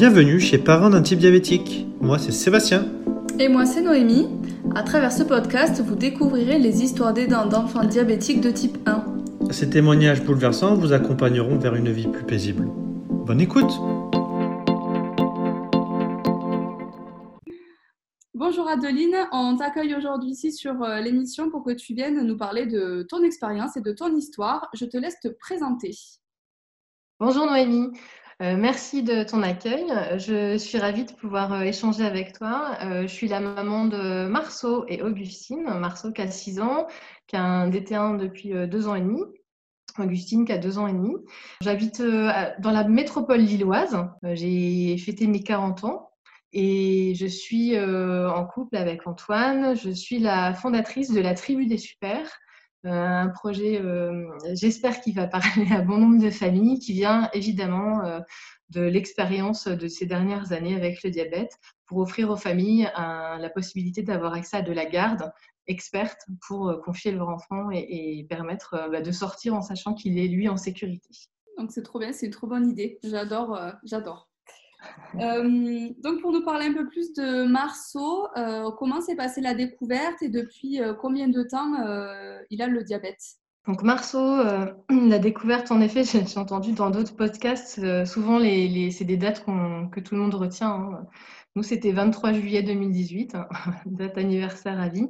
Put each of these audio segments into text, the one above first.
bienvenue chez Parents d'un type diabétique. Moi c'est Sébastien. Et moi c'est Noémie. À travers ce podcast, vous découvrirez les histoires d'aidants d'enfants diabétiques de type 1. Ces témoignages bouleversants vous accompagneront vers une vie plus paisible. Bonne écoute Bonjour Adeline, on t'accueille aujourd'hui ici sur euh, l'émission pour que tu viennes nous parler de ton expérience et de ton histoire. Je te laisse te présenter. Bonjour Noémie, euh, merci de ton accueil. Je suis ravie de pouvoir euh, échanger avec toi. je suis la maman de Marceau et Augustine. Marceau qui a 6 ans, qui a un DT1 depuis 2 ans et demi. Augustine qui a 2 ans et demi. J'habite dans la métropole lilloise. J'ai fêté mes 40 ans. Et je suis en couple avec Antoine. Je suis la fondatrice de la Tribu des Super, un projet, j'espère, qu'il va parler à bon nombre de familles, qui vient évidemment de l'expérience de ces dernières années avec le diabète, pour offrir aux familles la possibilité d'avoir accès à de la garde experte pour confier leur enfant et, permettre bah, de sortir en sachant qu'il est lui en sécurité. Donc c'est trop bien, c'est une trop bonne idée. J'adore, j'adore. Euh, donc, pour nous parler un peu plus de Marceau, euh, comment s'est passée la découverte et depuis euh, combien de temps il a le diabète? Donc Marceau, la découverte, en effet, j'ai entendu dans d'autres podcasts, souvent c'est des dates que tout le monde retient. Hein. Nous, c'était 23 juillet 2018, hein, date anniversaire à vie.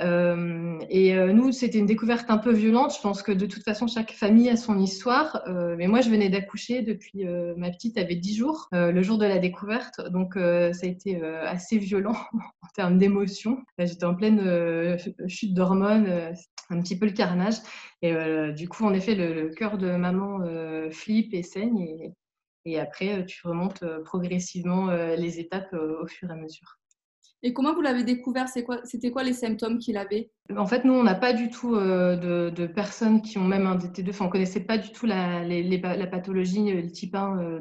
Euh, et euh, nous, c'était une découverte un peu violente. Je pense que de toute façon, chaque famille a son histoire. Euh, mais moi, je venais d'accoucher depuis ma petite avait 10 jours, le jour de la découverte. Donc, ça a été assez violent en termes d'émotions. J'étais en pleine chute d'hormones, un petit peu le carnage. Et du coup, en effet, le, cœur de maman flippe et saigne. Et après, tu remontes progressivement les étapes au fur et à mesure. Et comment vous l'avez découvert? C'était quoi, les symptômes qu'il avait? En fait, nous, on n'a pas du tout euh, de, personnes qui ont même un DT2. Enfin, on ne connaissait pas du tout la, la pathologie, euh, le type 1 euh,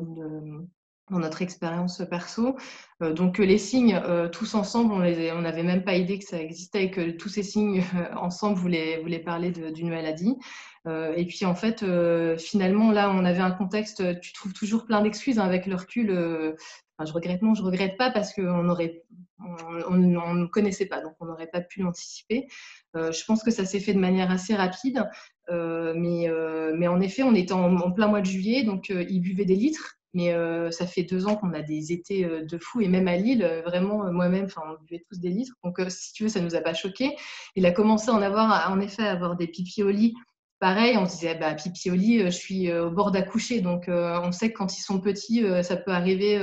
dans notre expérience perso. donc, les signes, tous ensemble, on n'avait même pas idée que ça existait et que tous ces signes ensemble voulaient, parler d'une maladie. et puis, en fait, finalement, là, on avait un contexte, tu trouves toujours plein d'excuses hein, avec le recul. je regrette, non, je regrette pas parce qu'on aurait on ne connaissait pas, donc on n'aurait pas pu l'anticiper. Euh, je pense que ça s'est fait de manière assez rapide, euh, mais, euh, en effet, on était en, plein mois de juillet, donc il buvait des litres. Mais ça fait deux ans qu'on a des étés de fou, et même à Lille, vraiment, moi-même, on buvait tous des litres. Donc, si tu veux, ça ne nous a pas choqué. Il a commencé à en avoir, en effet, à avoir des pipis au lit pareil, on se disait, bah, pipi au lit, je suis au bord d'accoucher. Donc, on sait que quand ils sont petits, ça peut arriver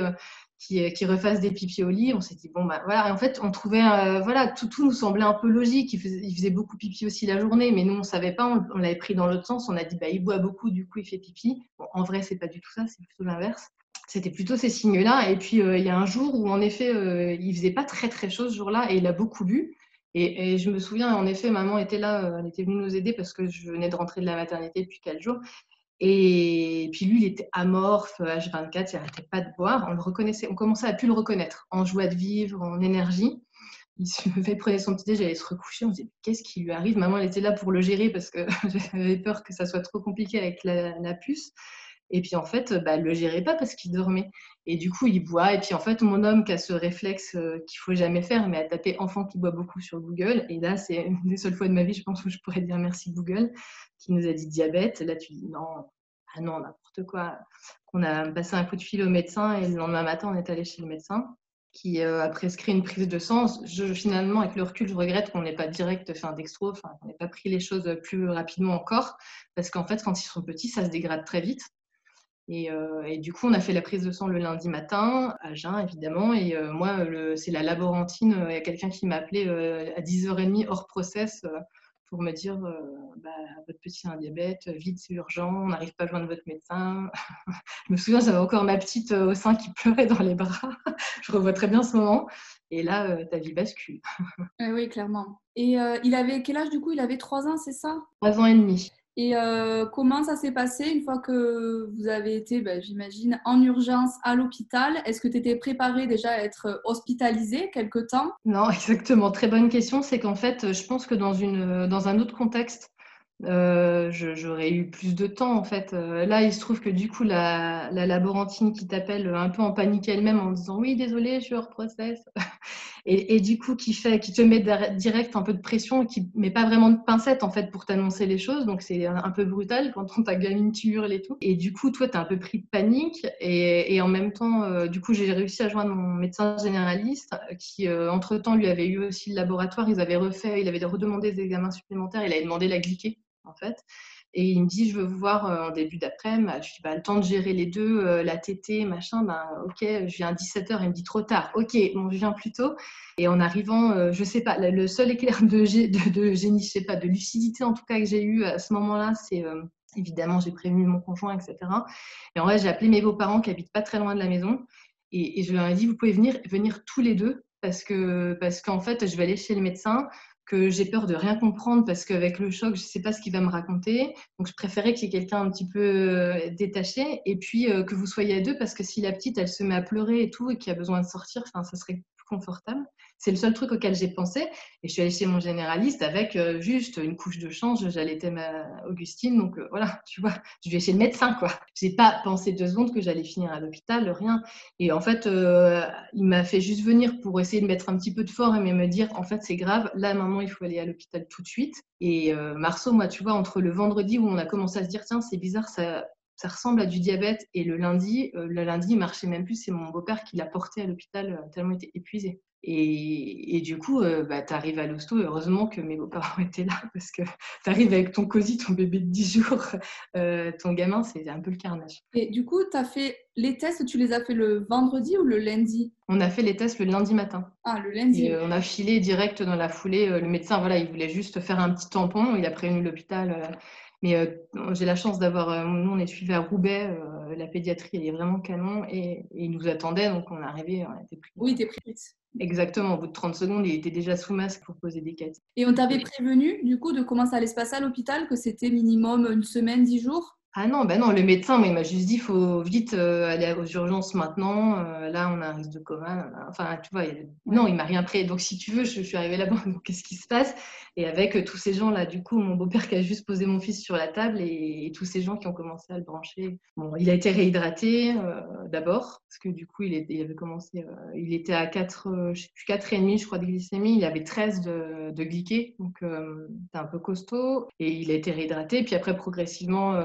qui, qui refassent des pipi au lit. On s'est dit, bon, bah voilà. Et en fait, on trouvait, euh, voilà, tout, tout nous semblait un peu logique. Il faisait, il faisait, beaucoup pipi aussi la journée, mais nous, on savait pas. On, l'avait pris dans l'autre sens. On a dit, bah, il boit beaucoup, du coup, il fait pipi. Bon, en vrai, c'est pas du tout ça, c'est plutôt l'inverse. C'était plutôt ces signes-là. Et puis, euh, il y a un jour où, en effet, euh, il faisait pas très, très chaud ce jour-là et il a beaucoup bu. Et, et, je me souviens, en effet, maman était là, elle était venue nous aider parce que je venais de rentrer de la maternité depuis quatre jours. Et puis lui, il était amorphe, H24, il n'arrêtait pas de boire. On le reconnaissait, on commençait à plus le reconnaître en joie de vivre, en énergie. Il se prenait son petit déj, allait se recoucher. On se disait, qu'est-ce qui lui arrive? Maman, elle était là pour le gérer parce que j'avais peur que ça soit trop compliqué avec la, puce. Et puis en fait, bah, elle le gérait pas parce qu'il dormait. Et du coup, il boit. Et puis en fait, mon homme qui a ce réflexe euh, qu'il faut jamais faire, mais à taper enfant qui boit beaucoup sur Google. Et là, c'est une des seules fois de ma vie, je pense, où je pourrais dire merci Google, qui nous a dit diabète. Là, tu dis non, ah non, n'importe quoi. On a passé un coup de fil au médecin et le lendemain matin, on est allé chez le médecin qui euh, a prescrit une prise de sang. Je, finalement, avec le recul, je regrette qu'on n'ait pas direct fait un dextro, qu'on n'ait pas pris les choses plus rapidement encore, parce qu'en fait, quand ils sont petits, ça se dégrade très vite. Euh, et, du coup, on a fait la prise de sang le lundi matin, à jeun évidemment. Et euh, moi, c'est la laborantine. Il y a quelqu'un qui m'a appelé à 10h30 hors process pour me dire bah, votre petit a un diabète, vite, c'est urgent, on n'arrive pas à joindre votre médecin. je me souviens, j'avais encore ma petite au sein qui pleurait dans les bras. je revois très bien ce moment. Et là, ta vie bascule. oui, clairement. Et il avait quel âge du coup? Il avait 3 ans, c'est ça? 3 ans et demi. Et euh, comment ça s'est passé une fois que vous avez été, bah, j'imagine, en urgence à l'hôpital? Est-ce que tu étais préparée déjà à être hospitalisée quelque temps? Non, exactement. Très bonne question. C'est qu'en fait, je pense que dans, une, dans un autre contexte, euh, j'aurais eu plus de temps en fait. Euh, là, il se trouve que du coup, la, la laborantine qui t'appelle un peu en panique elle-même en disant oui, désolé, je suis hors process, et, du coup qui fait, qui te met direct un peu de pression, qui met pas vraiment de pincette en fait pour t'annoncer les choses. Donc c'est un, peu brutal quand on ta gamine tu hurles et tout. Et du coup, toi, t'es un peu pris de panique et, en même temps, euh, du coup, j'ai réussi à joindre mon médecin généraliste qui, entre temps, lui avait eu aussi le laboratoire. Ils avaient refait, il avait redemandé des examens supplémentaires. Il avait demandé la glyquée en fait. Et il me dit, je veux vous voir euh, en début d'après-midi. Je dis, bah, le temps de gérer les deux, euh, la tétée, machin, ben, ok, je viens à 17h. Il me dit, trop tard. Ok, bon, je viens plus tôt. Et en arrivant, euh, je sais pas, le seul éclair de, génie, je sais pas, de lucidité en tout cas que j'ai eu à ce moment-là, c'est évidemment, j'ai prévenu mon conjoint, etc. Et en vrai, j'ai appelé mes beaux-parents qui habitent pas très loin de la maison. Et, et, je leur ai dit, vous pouvez venir, venir tous les deux parce que parce qu'en fait, je vais aller chez le médecin que j'ai peur de rien comprendre parce qu'avec le choc, je ne sais pas ce qu'il va me raconter. Donc, je préférais qu'il y ait quelqu'un un petit peu euh, détaché et puis euh, que vous soyez à deux parce que si la petite, elle se met à pleurer et tout et qu'il a besoin de sortir, ça serait plus confortable. C'est le seul truc auquel j'ai pensé. Et je suis allée chez mon généraliste avec euh, juste une couche de change. J'allais à Augustine. Donc euh, voilà, tu vois, je vais chez le médecin, quoi. J'ai pas pensé deux secondes que j'allais finir à l'hôpital, rien. Et en fait, euh, il m'a fait juste venir pour essayer de mettre un petit peu de forme et me dire, en fait, c'est grave. Là, maman, il faut aller à l'hôpital tout de suite. Et Marceau, moi, tu vois, entre le vendredi où on a commencé à se dire, tiens, c'est bizarre, ça, ressemble à du diabète. Et le lundi, le lundi, il marchait même plus. C'est mon beau-père qui l'a porté à l'hôpital tellement il était épuisé. Et, du coup, euh, bah, tu arrives à l'hosto. Heureusement que mes beaux-parents étaient là parce que tu arrives avec ton cosy, ton bébé de 10 jours, euh, ton gamin, c'est un peu le carnage. Et du coup, tu as fait les tests, tu les as fait le vendredi ou le lundi? On a fait les tests le lundi matin. Ah, le lundi. Euh, on a filé direct dans la foulée. le médecin, voilà, il voulait juste faire un petit tampon. Il a prévenu l'hôpital. Mais j'ai la chance d'avoir. nous, on est suivi à Roubaix. la pédiatrie, elle est vraiment canon. Et, et ils nous attendaient. Donc, on est arrivé. On était pris. Oui, t'es pris Exactement, au bout de 30 secondes, il était déjà sous masque pour poser des quêtes. Et on t'avait prévenu, du coup, de comment ça allait se passer à l'hôpital, que c'était minimum une semaine, dix jours? Ah non, bah non, le médecin, il m'a juste dit, il faut vite euh, aller aux urgences maintenant. Euh, là, on a un risque de coma. Enfin, tu vois, non, il m'a rien pris. Donc, si tu veux, je, suis arrivée là-bas. Qu'est-ce qui se passe? Et avec euh, tous ces gens-là, du coup, mon beau-père qui a juste posé mon fils sur la table et, tous ces gens qui ont commencé à le brancher. Bon, il a été réhydraté d'abord parce que du coup, il, était, il avait commencé. il était à 4, je sais plus, 4,5, je crois, de glycémie. Il avait 13 de, de. Donc, c'était un peu costaud. Et il a été réhydraté. Puis après, progressivement,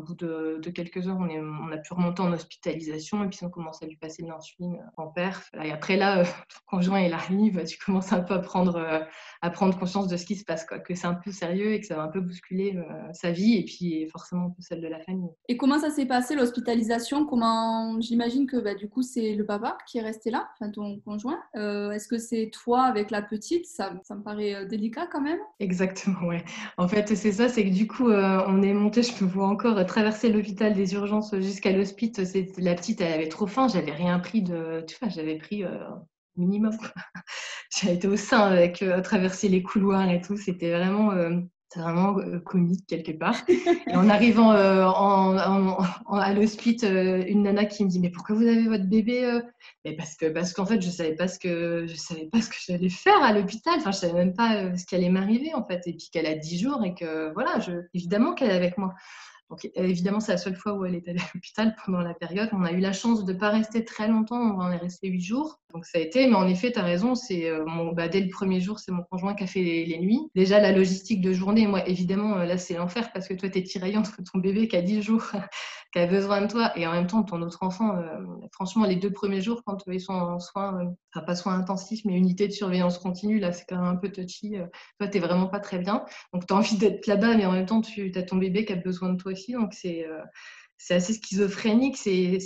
au bout de, quelques heures, on, est, on, a pu remonter en hospitalisation et puis on commence à lui passer de l'insuline en perf. Et après là, ton conjoint il arrive, tu commences un peu à prendre, euh, à prendre conscience de ce qui se passe, quoi, que c'est un peu sérieux et que ça va un peu bousculer euh, sa vie et puis forcément un peu celle de la famille. Et comment ça s'est passé l'hospitalisation? Comment J'imagine que bah, du coup c'est le papa qui est resté là, enfin ton conjoint. Euh, est-ce que c'est toi avec la petite? Ça, ça, me paraît délicat quand même. Exactement, ouais. En fait c'est ça, c'est que du coup on est monté, je peux voir encore traverser l'hôpital des urgences jusqu'à l'hospice. La petite, elle avait trop faim. J'avais rien pris de. Tu vois, j'avais pris euh, minimum. J'ai été au sein avec euh, traverser les couloirs et tout. C'était vraiment. Euh, vraiment comique quelque part. En arrivant en, à l'hospice, une nana qui me dit mais pourquoi vous avez votre bébé parce que parce qu'en fait je savais pas que je savais pas ce que j'allais faire à l'hôpital. Enfin je savais même pas ce qui allait m'arriver en fait. Et puis qu'elle a 10 jours et que voilà, évidemment qu'elle est avec moi. Donc, évidemment, c'est la seule fois où elle est allée à l'hôpital pendant la période. On a eu la chance de ne pas rester très longtemps, on en est resté huit jours. Donc, ça a été, mais en effet, tu as raison, c'est euh, mon, bah, dès le premier jour, c'est mon conjoint qui a fait les, nuits. Déjà, la logistique de journée, moi, évidemment, euh, là, c'est l'enfer parce que toi, tu es tiraillée entre ton bébé qui a 10 jours, qui a besoin de toi, et en même temps, ton autre enfant. Euh, franchement, les deux premiers jours, quand ils sont en soins, enfin, pas soins intensifs, mais unité de surveillance continue, là, c'est quand même un peu touchy. toi, tu vraiment pas très bien. Donc, tu as envie d'être là-bas, mais en même temps, tu as ton bébé qui a besoin de toi aussi. Donc, c'est c'est assez schizophrénique, c'est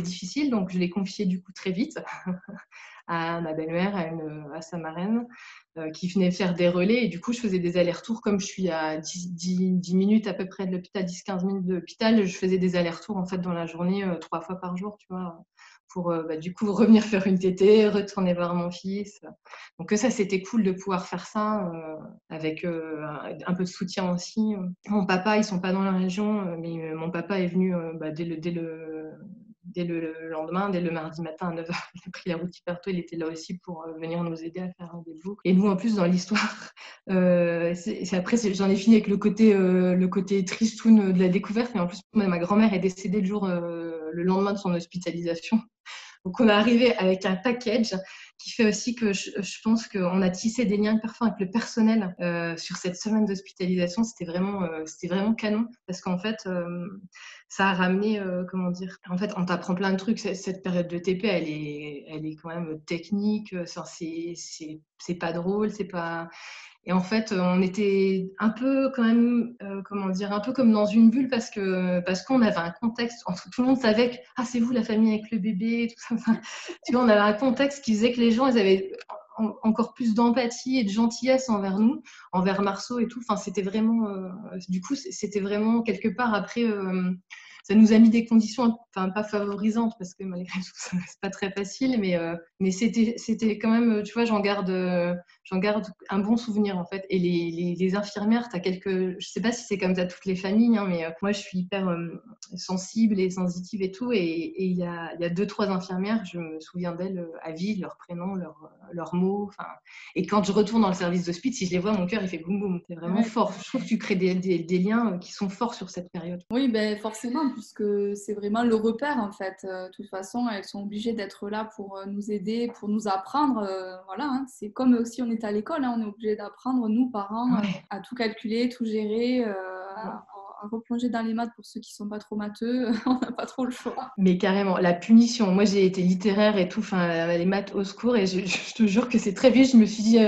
difficile. Donc, je l'ai confié du coup très vite à ma belle-mère, à, sa marraine, euh, qui venait faire des relais. Et du coup, je faisais des allers-retours. Comme je suis à 10, 10, minutes à peu près de l'hôpital, 10-15 minutes de l'hôpital, je faisais des allers-retours en fait dans la journée, euh, trois fois par jour, tu vois, pour euh, bah, du coup revenir faire une tétée, retourner voir mon fils. Donc ça, c'était cool de pouvoir faire ça avec un peu de soutien aussi. Mon papa, ils sont pas dans la région, mais mon papa est venu bah, dès, le, dès, le, dès le lendemain, dès le mardi matin à 9h. Il a pris la route hyper tôt, il était là aussi pour venir nous aider à faire un rendez-vous. Et nous, en plus, dans l'histoire, après, j'en ai fini avec le côté, côté tristoun de la découverte. Mais en plus, ma grand-mère est décédée le jour, le lendemain de son hospitalisation. Donc, on est arrivé avec un package qui fait aussi que je, pense qu'on a tissé des liens parfois avec le personnel euh, sur cette semaine d'hospitalisation. C'était vraiment, euh, vraiment canon parce qu'en fait, euh, ça a ramené, comment dire, en fait, on t'apprend plein de trucs. Cette période de TP, elle est, elle est quand même technique. C'est pas drôle, c'est pas. Et en fait, on était un peu quand même, euh, comment dire, un peu comme dans une bulle parce que parce qu'on avait un contexte. Tout le monde savait que ah c'est vous la famille avec le bébé, tu vois, on avait un contexte qui faisait que les gens, ils avaient encore plus d'empathie et de gentillesse envers nous, envers Marceau et tout. Enfin, c'était vraiment, euh, du coup, c'était vraiment quelque part après. Euh, ça nous a mis des conditions, enfin pas favorisantes parce que malgré tout, c'est pas très facile, mais, euh, mais c'était, c'était quand même, tu vois, j'en garde, j'en garde un bon souvenir en fait. Et les, les, infirmières, tu as quelques, je sais pas si c'est comme ça toutes les familles, hein, mais euh, moi je suis hyper euh, sensible et sensitive et tout. Et il y, a, y a deux, trois infirmières, je me souviens d'elles à vie, leur prénom, leurs leur mots. Et quand je retourne dans le service d'hospice, si je les vois, mon cœur il fait boum boum. C'est vraiment fort. Je trouve que tu crées des, des, des, liens qui sont forts sur cette période. Oui, ben forcément puisque c'est vraiment le repère en fait. Euh, de toute façon, elles sont obligées d'être là pour euh, nous aider, pour nous apprendre. Euh, voilà, hein. c'est comme si on était à l'école, hein. on est obligé d'apprendre, nous, parents, à tout calculer, tout gérer, à, replonger dans les maths pour ceux qui sont pas trop matheux. on n'a pas trop le choix. Mais carrément, la punition. Moi, j'ai été littéraire et tout, enfin, les maths au secours, et je, te jure que c'est très vite. Je me suis dit,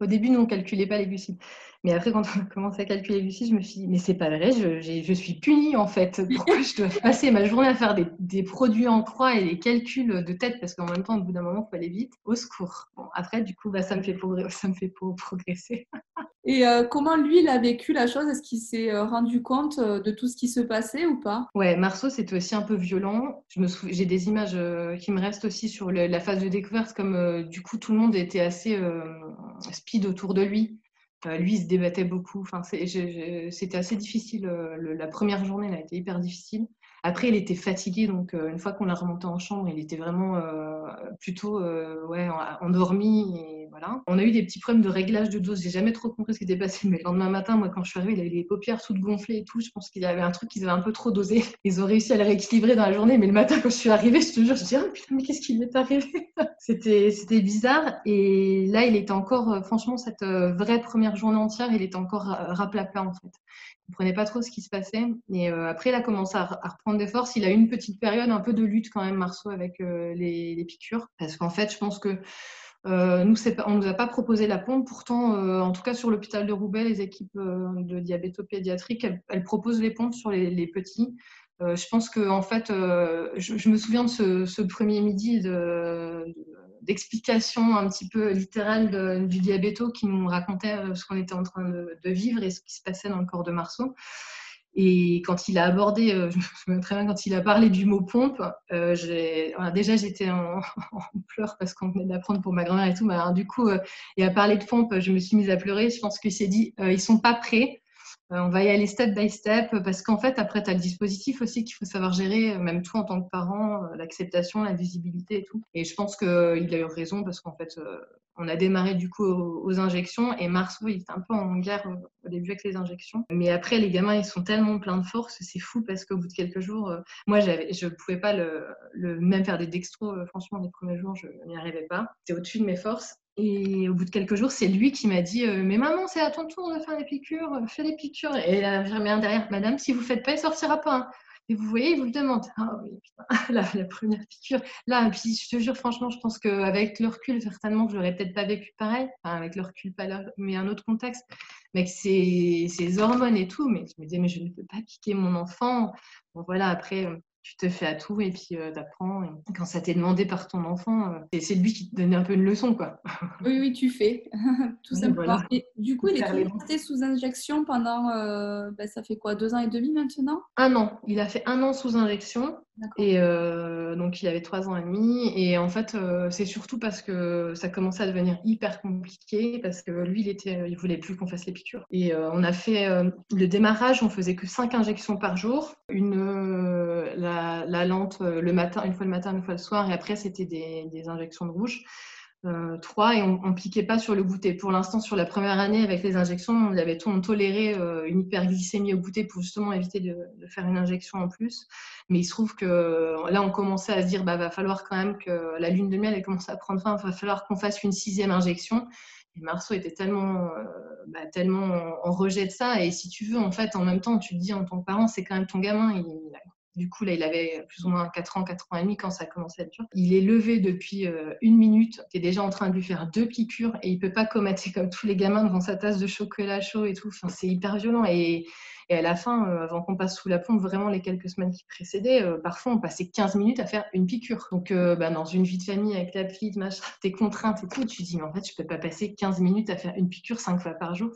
au début, nous, on calculait pas les glucides. Mais après, quand on a commencé à calculer Lucie, je me suis dit, mais c'est pas vrai, je, je, suis punie en fait. Pourquoi je dois passer ma journée à faire des, produits en croix et des calculs de tête? Parce qu'en même temps, au bout d'un moment, il faut aller vite. Au secours. Bon, après, du coup, bah, ça me fait progresser. Et euh, comment lui, il a vécu la chose? Est-ce qu'il s'est euh, rendu compte euh, de tout ce qui se passait ou pas? Ouais, Marceau, c'était aussi un peu violent. J'ai des images qui me restent aussi sur la phase de découverte, comme du coup, tout le monde était assez speed autour de lui. Lui, il se débattait beaucoup. Enfin, c'était assez difficile. La première journée, elle a été hyper difficile. Après, il était fatigué, donc une fois qu'on l'a remonté en chambre, il était vraiment plutôt ouais, endormi. On a eu des petits problèmes de réglage de dose. J'ai jamais trop compris ce qui était passé, mais le lendemain matin, moi, quand je suis arrivée, il avait les paupières toutes gonflées et tout. Je pense qu'il y avait un truc qu'ils avaient un peu trop dosé. Ils ont réussi à le rééquilibrer dans la journée, mais le matin, quand je suis arrivée, je te jure, je me dis, oh, putain, mais qu'est-ce qui m'est arrivé? C'était bizarre. Et là, il était encore, franchement, cette vraie première journée entière, il était encore raplapla en fait comprenait pas trop ce qui se passait. Et euh, après, il a commencé à, reprendre des forces. Il a eu une petite période un peu de lutte quand même, Marceau, avec euh, les, piqûres. Parce qu'en fait, je pense que euh, on ne nous a pas proposé la pompe. Pourtant, en tout cas sur l'hôpital de Roubaix, les équipes de diabétopédiatrique, elles, elles, proposent les pompes sur les, petits. je pense que en fait, je, me souviens de ce, premier midi de d'explications un petit peu littérales du diabéto qui nous racontait euh, ce qu'on était en train de, vivre et ce qui se passait dans le corps de Marceau. Et quand il a abordé, euh, je me souviens très bien, quand il a parlé du mot pompe, euh, déjà j'étais en, pleurs parce qu'on venait d'apprendre pour ma grand-mère et tout. Mais du coup, il a parlé de pompe, je me suis mise à pleurer. Je pense qu'il s'est dit, ils sont pas prêts. Euh, on va y aller step by step parce qu'en fait, après, tu as le dispositif aussi qu'il faut savoir gérer, euh, même toi en tant que parent, euh, l'acceptation, la visibilité et tout. Et je pense qu'il a eu raison parce qu'en fait, on a démarré du coup aux, injections et Marceau, il était un peu en guerre au début avec les injections. Mais après, les gamins, ils sont tellement pleins de force, c'est fou parce qu'au bout de quelques jours, moi, je ne pouvais pas le, même faire des dextros. franchement, les premiers jours, je n'y arrivais pas. C'était au-dessus de mes forces. Et au bout de quelques jours, c'est lui qui m'a dit euh, Mais maman, c'est à ton tour de faire les piqûres, fais les piqûres. Et un derrière Madame, si vous ne faites pas, il ne sortira pas. Hein. Et vous voyez, il vous le demande. Ah oui, putain, la, première piqûre. Là, puis je te jure, franchement, je pense qu'avec le recul, certainement, je n'aurais peut-être pas vécu pareil. Enfin, avec le recul, pas là, mais un autre contexte. Mais avec ces, hormones et tout. Mais je me disais, mais je ne peux pas piquer mon enfant. Bon, voilà, après, tu te fais à tout et puis euh, quand ça t'est demandé par ton enfant, euh, c'est lui qui te donne un peu une leçon. quoi. oui, oui, tu fais. tout simplement. Et du coup, il est resté sous injection pendant, euh, bah, ça fait quoi, deux ans et demi maintenant? Un an. Il a fait un an sous injection. Et donc, il avait trois ans et demi. Et en fait, c'est surtout parce que ça commençait à devenir hyper compliqué parce que lui, il était, il voulait plus qu'on fasse les piqûres. Et on a fait le démarrage, on faisait que cinq injections par jour. Une, la lente euh, le matin, une fois le matin, une fois le soir, et après c'était des, injections de rouge. Euh, trois et on ne piquait pas sur le goûter. Pour l'instant, sur la première année, avec les injections, on avait on toléré euh, une hyperglycémie au goûter pour justement éviter de, faire une injection en plus. Mais il se trouve que là, on commençait à se dire, bah, va falloir quand même que la lune de miel, elle commence à prendre fin, il va falloir qu'on fasse une sixième injection. Et Marceau était tellement, euh, bah, tellement en rejet de ça. Et si tu veux, en fait, en même temps, tu te dis en tant que parent, c'est quand même ton gamin. Il, du coup, là, il avait plus ou moins 4 ans, 4 ans et demi quand ça a commencé à être dur. Il est levé depuis euh, une minute. Tu es déjà en train de lui faire deux piqûres et il peut pas commettre comme tous les gamins devant sa tasse de chocolat chaud et tout. Enfin, c'est hyper violent. Et, à la fin, euh, avant qu'on passe sous la pompe, vraiment les quelques semaines qui précédaient, euh, parfois on passait 15 minutes à faire une piqûre. Donc, bah, dans une vie de famille avec la petite, machin, tes contraintes et tout, tu te dis, mais en fait, je peux pas passer 15 minutes à faire une piqûre 5 fois par jour.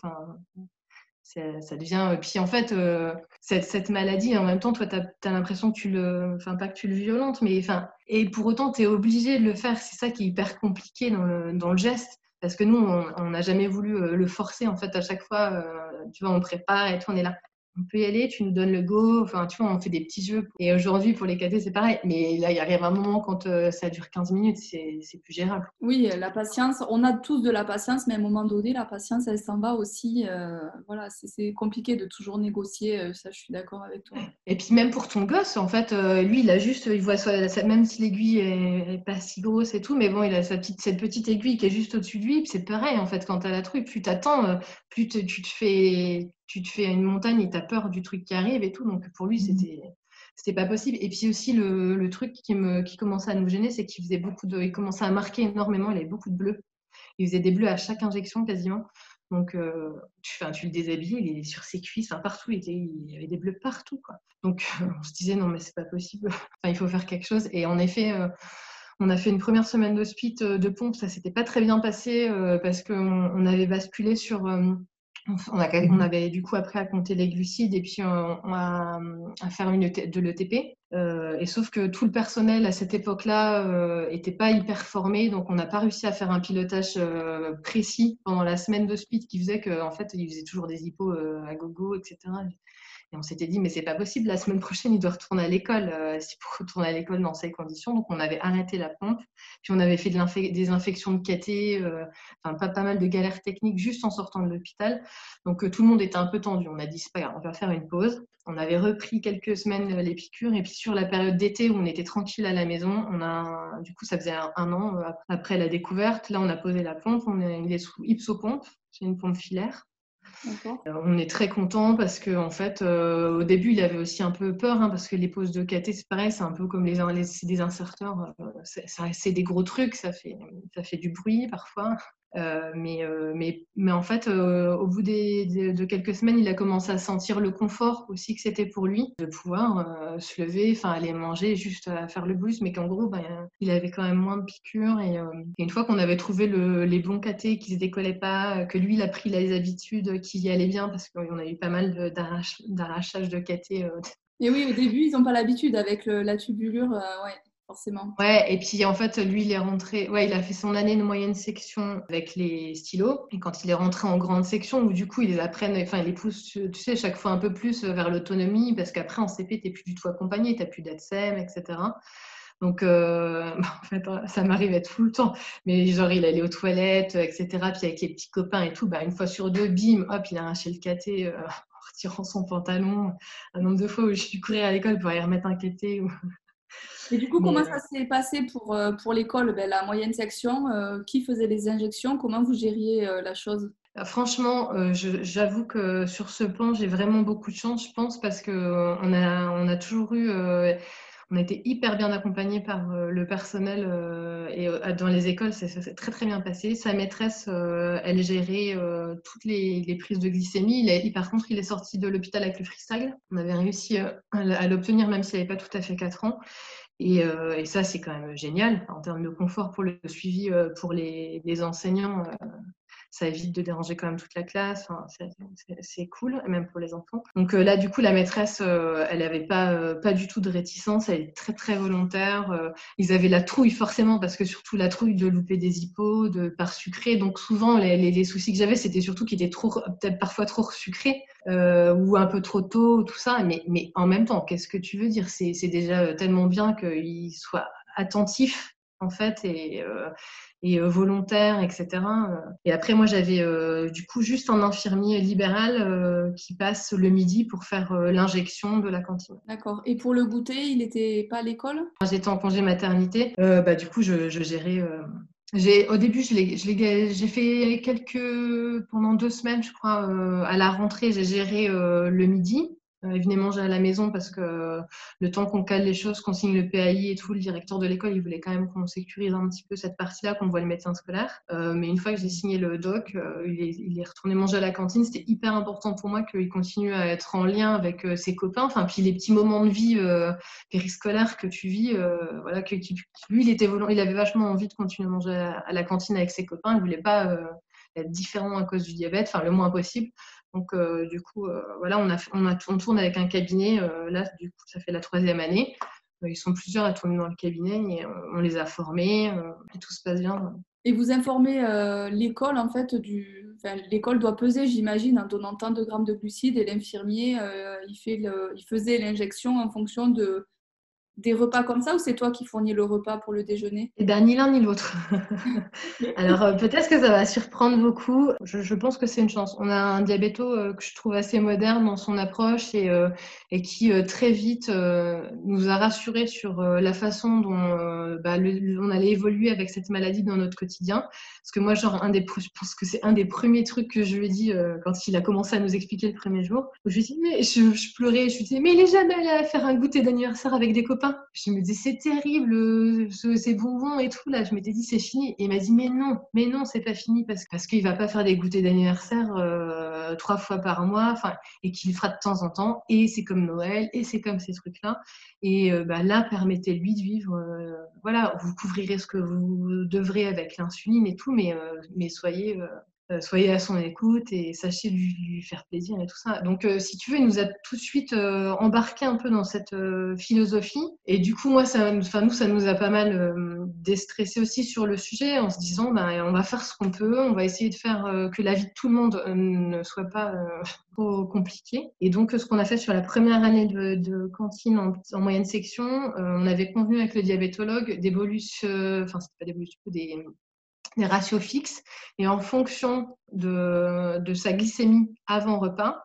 Ça, devient. Puis en fait, euh, cette, maladie, en même temps, toi, tu as, l'impression que tu le. Enfin, pas que tu le violentes, mais enfin. Et pour autant, tu es obligé de le faire. C'est ça qui est hyper compliqué dans le, geste. Parce que nous, on n'a jamais voulu euh, le forcer. En fait, à chaque fois, euh, tu vois, on prépare et tout, on est là on peut y aller, tu nous donnes le go, enfin tu vois, on fait des petits jeux. Et aujourd'hui, pour les KT, c'est pareil. Mais là, il arrive un moment quand euh, ça dure 15 minutes, c'est plus gérable. Oui, la patience, on a tous de la patience, mais à un moment donné, la patience, elle s'en va aussi. Euh, voilà, c'est compliqué de toujours négocier, euh, ça, je suis d'accord avec toi. Et puis même pour ton gosse, en fait, lui, il a juste, il voit même si l'aiguille est, pas si grosse et tout, mais bon, il a sa petite, cette petite aiguille qui est juste au-dessus de lui. C'est pareil, en fait, quand tu as la trouille, plus t'attends, plus tu te fais tu te fais une montagne et tu as peur du truc qui arrive et tout. Donc pour lui, mmh. c'était c'était pas possible. Et puis aussi le, le truc qui, me, qui commençait à nous gêner, c'est qu'il faisait beaucoup de, il commençait à marquer énormément. Il avait beaucoup de bleus. Il faisait des bleus à chaque injection quasiment. Donc euh, tu, tu le déshabillais, il est sur ses cuisses, partout, il, était, il y avait des bleus partout. Quoi. Donc on se disait non mais c'est pas possible. Enfin, il faut faire quelque chose. Et en effet. Euh, on a fait une première semaine d'hospice euh, de pompe, ça s'était pas très bien passé parce qu'on on avait basculé sur on, mmh avait du coup appris à compter les glucides et puis on, à, faire une, de l'ETP. Euh, et sauf que tout le personnel à cette époque-là n'était euh, pas hyper formé, donc on n'a pas réussi à faire un pilotage euh, précis pendant la semaine de speed qui faisait qu'en fait il faisait toujours des hippos à gogo, etc. Et on s'était dit, mais c'est pas possible, la semaine prochaine, il doit retourner à l'école. Euh, si pour retourner à l'école dans ces conditions. Donc, on avait arrêté la pompe. Puis, on avait fait de des infections de caté, euh, pas, pas mal de galères techniques juste en sortant de l'hôpital. Donc, euh, tout le monde était un peu tendu. On a dit, c'est pas grave, on va faire une pause. On avait repris quelques semaines les piqûres. Et puis, sur la période d'été où on était tranquille à la maison, on a, du coup, ça faisait un, an après la découverte. Là, on a posé la pompe. On est sous ipsopompe. C'est une pompe filaire. Euh, on est très content parce que en fait, euh, au début, il avait aussi un peu peur hein, parce que les poses de KT, c'est pareil, c'est un peu comme les, des inserteurs, euh, c'est des gros trucs, ça fait, ça fait du bruit parfois. Euh, mais, euh, mais, mais, en fait, euh, au bout de quelques semaines, il a commencé à sentir le confort aussi que c'était pour lui de pouvoir se lever, enfin aller manger, juste à faire le blues, mais qu'en gros, ben, il avait quand même moins de piqûres. Et, une fois qu'on avait trouvé le, les bons catés qui se décollaient pas, que lui, il a pris les habitudes qui y allaient bien, parce qu'on a eu pas mal d'arrachage de catés. Et oui, au début, ils n'ont pas l'habitude avec la tubulure. ouais forcément. Ouais, et puis en fait, lui, il est rentré, ouais, il a fait son année de moyenne section avec les stylos. Et quand il est rentré en grande section, où du coup, ils les apprennent, enfin, ils les poussent, tu sais, chaque fois un peu plus vers l'autonomie, parce qu'après, en CP, tu n'es plus du tout accompagné, tu n'as plus d'ADSEM, etc. Donc, euh, en fait, ça m'arrivait tout le temps. Mais genre, il allait aux toilettes, etc. Puis avec les petits copains et tout, bah, une fois sur deux, bim, hop, il a arraché le caté euh, en retirant son pantalon. Un nombre de fois où je suis courir à l'école pour aller remettre un caté. Et du coup, comment ça s'est passé pour, euh, pour l'école, ben, la moyenne section euh, Qui faisait les injections? Comment vous gériez euh, la chose? Franchement, j'avoue que sur ce plan, j'ai vraiment beaucoup de chance, je pense, parce qu'on a, on a toujours eu on a été hyper bien accompagnés par le personnel et dans les écoles, ça s'est très très bien passé. Sa maîtresse, elle gérait toutes les, prises de glycémie. Il par contre, il est sorti de l'hôpital avec le freestyle. On avait réussi à l'obtenir même s'il n'avait pas tout à fait 4 ans. Euh, et, ça, c'est quand même génial en termes de confort pour le suivi euh, pour les, enseignants. Euh, ça évite de déranger quand même toute la classe. c'est cool, même pour les enfants. Donc là, du coup, la maîtresse, elle n'avait pas, pas du tout de réticence. Elle est très, très volontaire. ils avaient la trouille, forcément, parce que surtout la trouille de louper des hippos, de par sucré. Donc souvent, les, les soucis que j'avais, c'était surtout qu'ils étaient trop, peut-être parfois trop sucrés. Euh, ou un peu trop tôt, tout ça. Mais, mais en même temps, qu'est-ce que tu veux dire? C'est déjà tellement bien qu'il soit attentif en fait, et, et volontaire, etc. Et après, moi, j'avais du coup juste un infirmier libéral qui passe le midi pour faire l'injection de la cantine. D'accord. Et pour le goûter, il n'était pas à l'école? J'étais en congé maternité. bah, du coup, je, je gérais au début, j'ai fait quelques pendant deux semaines, je crois, euh, à la rentrée, j'ai géré euh, le midi. Euh, il venait manger à la maison parce que le temps qu'on cale les choses, qu'on signe le PAI et tout, le directeur de l'école, il voulait quand même qu'on sécurise un petit peu cette partie-là, qu'on voit le médecin scolaire. Euh, mais une fois que j'ai signé le doc, euh, il, est, il, est, retourné manger à la cantine. C'était hyper important pour moi qu'il continue à être en lien avec ses copains. Enfin, puis les petits moments de vie périscolaires que tu vis, voilà, que, lui, il était volant, il avait vachement envie de continuer à manger à, à la cantine avec ses copains. Il voulait pas être différent à cause du diabète, enfin le moins possible. Donc, euh, du coup, euh, voilà, on, a, on, tourne avec un cabinet. Euh, là, du coup, ça fait la troisième année. Ils sont plusieurs à tourner dans le cabinet et on les a formés et tout se passe bien. Et vous informez l'école, en fait, du. L'école doit peser, j'imagine, en donnant tant de grammes de glucides et l'infirmier, il, fait il faisait l'injection en fonction de des repas comme ça ou c'est toi qui fournis le repas pour le déjeuner? Eh bien, ni l'un ni l'autre. Alors, euh, peut-être que ça va surprendre beaucoup. Je, pense que c'est une chance. On a un diabéto euh, que je trouve assez moderne dans son approche et, euh, qui très vite nous a rassurés sur la façon dont bah, on allait évoluer avec cette maladie dans notre quotidien. Parce que moi, genre, un des, je pense que c'est un des premiers trucs que je lui ai dit quand il a commencé à nous expliquer le premier jour. Je lui ai dit, mais je, pleurais, je lui ai dit, mais il est jamais allé faire un goûter d'anniversaire avec des copains. Je me disais, c'est terrible, ces bonbons et tout. Là, je m'étais dit, c'est fini. Et il m'a dit, mais non, mais non, c'est pas fini parce, parce qu'il va pas faire des goûters d'anniversaire euh, trois fois par mois, et qu'il fera de temps en temps. Et c'est comme Noël, et c'est comme ces trucs-là. Et euh, bah, là, permettez-lui de vivre. Euh, voilà, vous couvrirez ce que vous devrez avec l'insuline et tout, mais, soyez soyez à son écoute et sachez lui, faire plaisir et tout ça. Donc, euh, si tu veux, il nous a tout de suite euh, embarqué un peu dans cette philosophie. Et du coup, moi, ça, nous, ça nous a pas mal déstressé aussi sur le sujet en se disant, ben, on va faire ce qu'on peut, on va essayer de faire que la vie de tout le monde ne soit pas trop compliquée. Et donc, ce qu'on a fait sur la première année de, cantine en, moyenne section, on avait convenu avec le diabétologue des bolus, enfin, c'était pas des bolus, des des ratios fixes. Et en fonction de, sa glycémie avant repas,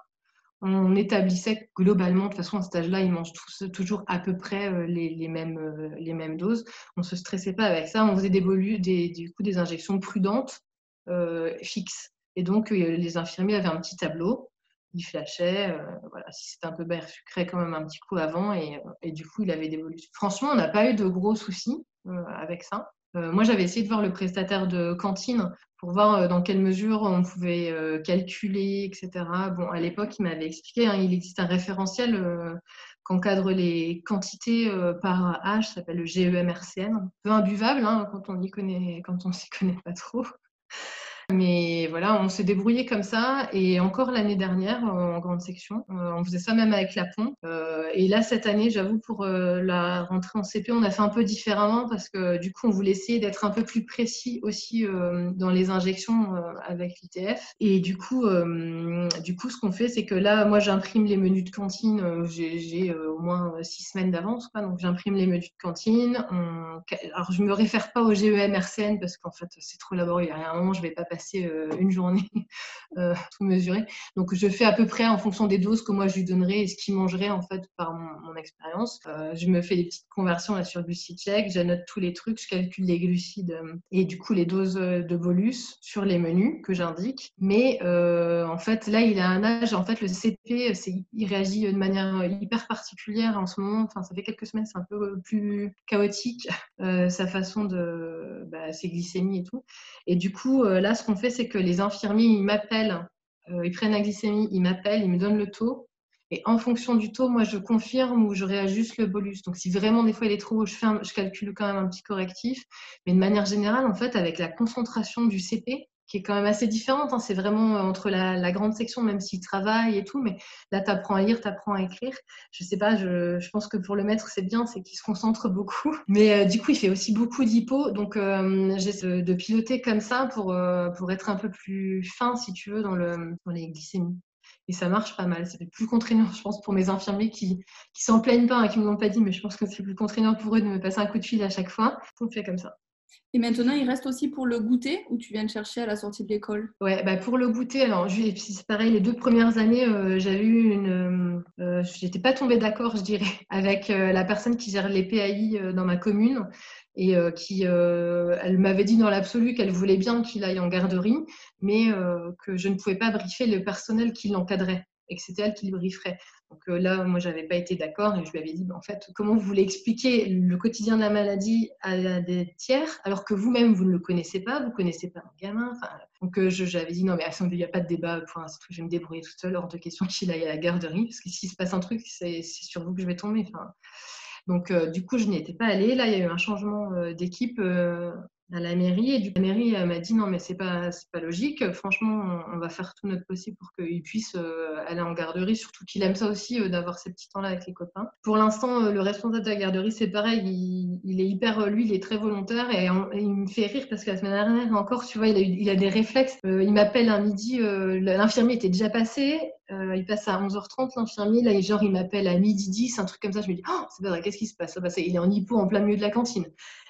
on établissait globalement, de toute façon, à cet âge-là, ils mangent toujours à peu près euh, les, les, mêmes, euh, les mêmes doses. On ne se stressait pas avec ça. On faisait des, des, du coup, des injections prudentes, euh, fixes. Et donc, les infirmiers avaient un petit tableau. Ils flashaient. voilà, si c'était un peu bain sucré, quand même un petit coup avant. Et, et, du coup, il avait des bolus. Franchement, on n'a pas eu de gros soucis avec ça. Euh, moi, j'avais essayé de voir le prestataire de cantine pour voir euh, dans quelle mesure on pouvait euh, calculer, etc. Bon, à l'époque, il m'avait expliqué, hein, il existe un référentiel qu'encadre les quantités par âge, ça s'appelle le GEMRCN. peu imbuvable hein, quand on on s'y connaît pas trop. Mais voilà, on s'est débrouillé comme ça. Et encore l'année dernière, en grande section, euh, on faisait ça même avec la pompe. Euh, et là, cette année, j'avoue, pour euh, la rentrée en CP, on a fait un peu différemment parce que du coup, on voulait essayer d'être un peu plus précis aussi dans les injections avec l'ITF. Et du coup, du coup, ce qu'on fait, c'est que là, moi, j'imprime les menus de cantine. J'ai au moins six semaines d'avance, donc j'imprime les menus de cantine. Alors, je me réfère pas au GEM-RCN parce qu'en fait, c'est trop laborieux. À un moment, je vais pas passer euh, une journée euh, tout mesurer. Donc je fais à peu près en fonction des doses que moi je lui donnerais et ce qu'il mangerait en fait par mon, expérience. Euh, je me fais des petites conversions là, sur Check, j'annote tous les trucs, je calcule les glucides et du coup les doses de bolus sur les menus que j'indique. Mais en fait là il a un âge, en fait le CP il réagit de manière hyper particulière en ce moment. Enfin ça fait quelques semaines c'est un peu plus chaotique sa façon de bah, ses glycémies et tout. Et du coup là ce qu'on fait, c'est que les infirmiers, ils m'appellent, euh, ils prennent la glycémie, ils m'appellent, ils me donnent le taux. Et en fonction du taux, moi, je confirme ou je réajuste le bolus. Donc, si vraiment, des fois, il est trop haut, je, fais je calcule quand même un petit correctif. Mais de manière générale, en fait, avec la concentration du CP, qui est quand même assez différente. Hein. C'est vraiment euh, entre la, grande section, même s'il travaille et tout, mais là, tu apprends à lire, tu apprends à écrire. Je sais pas, je, je pense que pour le maître, c'est bien, c'est qu'il se concentre beaucoup. Mais euh, du coup, il fait aussi beaucoup d'hypo, donc euh, j'ai de piloter comme ça pour, pour être un peu plus fin, si tu veux, dans, le, dans les glycémies. Et ça marche pas mal. C'est plus contraignant, je pense, pour mes infirmiers qui, qui s'en plaignent pas, hein, qui me l'ont pas dit, mais je pense que c'est plus contraignant pour eux de me passer un coup de fil à chaque fois. On fait comme ça. Et maintenant, il reste aussi pour le goûter ou tu viens de chercher à la sortie de l'école? Ouais, bah pour le goûter, alors c'est pareil, les deux premières années, euh, j'avais eu une. Euh, J'étais pas tombée d'accord, je dirais, avec euh, la personne qui gère les PAI dans ma commune et qui, elle m'avait dit dans l'absolu qu'elle voulait bien qu'il aille en garderie, mais que je ne pouvais pas briefer le personnel qui l'encadrait et qui le brieferait. Donc euh, là, moi, j'avais pas été d'accord et je lui avais dit, en fait, comment vous voulez expliquer le quotidien de la maladie à des tiers alors que vous-même, vous ne le connaissez pas, vous connaissez pas un gamin. donc euh, j'avais dit, non, mais il n'y a pas de débat, je vais me débrouiller toute seule, hors de question qu'il aille à la garderie, parce que s'il se passe un truc, c'est sur vous que je vais tomber. Donc, euh, du coup, je n'y étais pas allée. Là, il y a eu un changement d'équipe à la mairie et du la mairie m'a dit non mais c'est pas pas logique. Franchement on, va faire tout notre possible pour qu'il puisse euh, aller en garderie surtout qu'il aime ça aussi euh, d'avoir ces petits temps là avec les copains. Pour l'instant euh, le responsable de la garderie c'est pareil. Il, est hyper lui il est très volontaire et, il me fait rire parce que la semaine dernière encore tu vois il a, il a des réflexes. Il m'appelle un midi l'infirmier était déjà passé. Il passe à 11h30 l'infirmier. Là genre il m'appelle à midi 10 un truc comme ça. Je me dis oh, c'est pas vrai qu'est-ce qui se passe? Il est en hypo en plein milieu de la cantine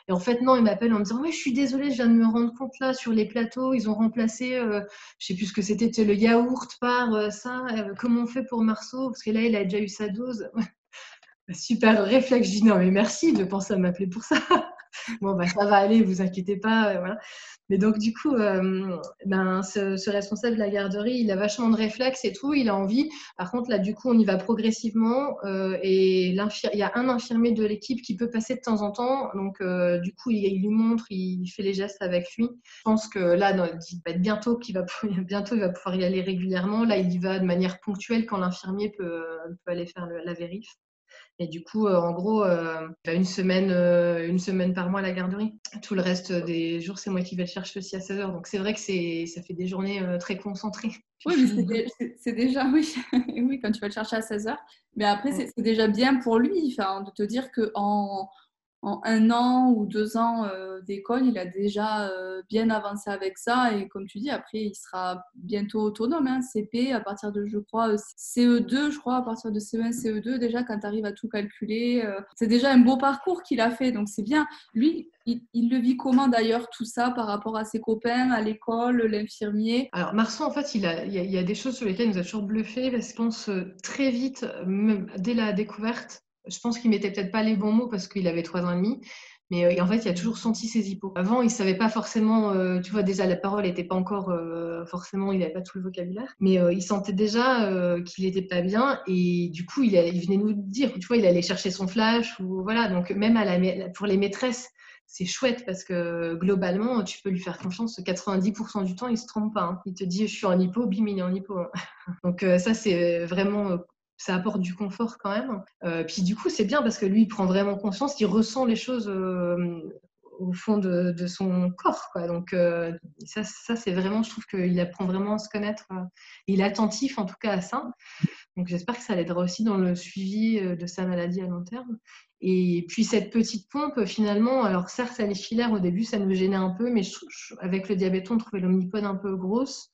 et en fait, non, il m'appelle en me disant, ouais, je suis désolée, je viens de me rendre compte là sur les plateaux, ils ont remplacé, euh, je sais plus ce que c'était, le yaourt par euh, ça. Euh, comment on fait pour Marceau? Parce que là, il a déjà eu sa dose. Super réflexe. Je dis, non, mais merci de penser à m'appeler pour ça. bon, bah, ça va aller, vous inquiétez pas. voilà. Mais donc, du coup, euh, ben, ce, responsable de la garderie, il a vachement de réflexes et tout, il a envie. Par contre, là, du coup, on y va progressivement euh, et il y a un infirmier de l'équipe qui peut passer de temps en temps. Donc, euh, du coup, il, lui montre, il fait les gestes avec lui. Je pense que là, il va être bientôt qu'il va, bientôt, il va pouvoir y aller régulièrement. Là, il y va de manière ponctuelle quand l'infirmier peut, peut aller faire la vérif. Et du coup, euh, en gros, euh, une, semaine, euh, une semaine par mois à la garderie. Tout le reste des jours, c'est moi qui vais le chercher aussi à 16 heures. Donc c'est vrai que ça fait des journées très concentrées. Oui, mais c'est déjà, oui. oui, quand tu vas le chercher à 16 heures. Mais après, c'est déjà bien pour lui de te dire qu'en en un an ou deux ans euh, d'école, il a déjà euh, bien avancé avec ça. Et comme tu dis, après, il sera bientôt autonome. Hein, CP, à partir de, je crois, euh, CE2, je crois, à partir de CE1, CE2, déjà, quand tu arrives à tout calculer, c'est déjà un beau parcours qu'il a fait. Donc, c'est bien. Lui, il, le vit comment d'ailleurs, tout ça, par rapport à ses copains, à l'école, l'infirmier? Alors, Marceau, en fait, il, il, y a, des choses sur lesquelles il nous a toujours bluffé parce qu'on se très vite, même dès la découverte, je pense qu'il mettait peut-être pas les bons mots parce qu'il avait trois ans et demi. Mais euh, en fait, il a toujours senti ses hippos. Avant, il savait pas forcément, euh, tu vois, déjà la parole n'était pas encore euh, forcément, il n'avait pas tout le vocabulaire, mais il sentait déjà qu'il n'était pas bien et du coup, il, venait nous dire, tu vois, il allait chercher son flash ou voilà. Donc même à la, pour les maîtresses, c'est chouette parce que globalement, tu peux lui faire confiance. 90% du temps, il se trompe pas. Hein. Il te dit, je suis en hypo, bim, il est en hypo. Donc ça, c'est vraiment ça apporte du confort quand même. Euh, puis du coup, c'est bien parce que lui, il prend vraiment conscience, il ressent les choses euh, au fond de, son corps. Quoi. Donc euh, ça, ça c'est vraiment, je trouve qu'il apprend vraiment à se connaître. il est attentif en tout cas à ça. Donc j'espère que ça l'aidera aussi dans le suivi de sa maladie à long terme. Et puis cette petite pompe, finalement, alors certes, elle est filaire au début, ça nous gênait un peu, mais avec le diabète, on trouvait l'omnipode un peu grosse.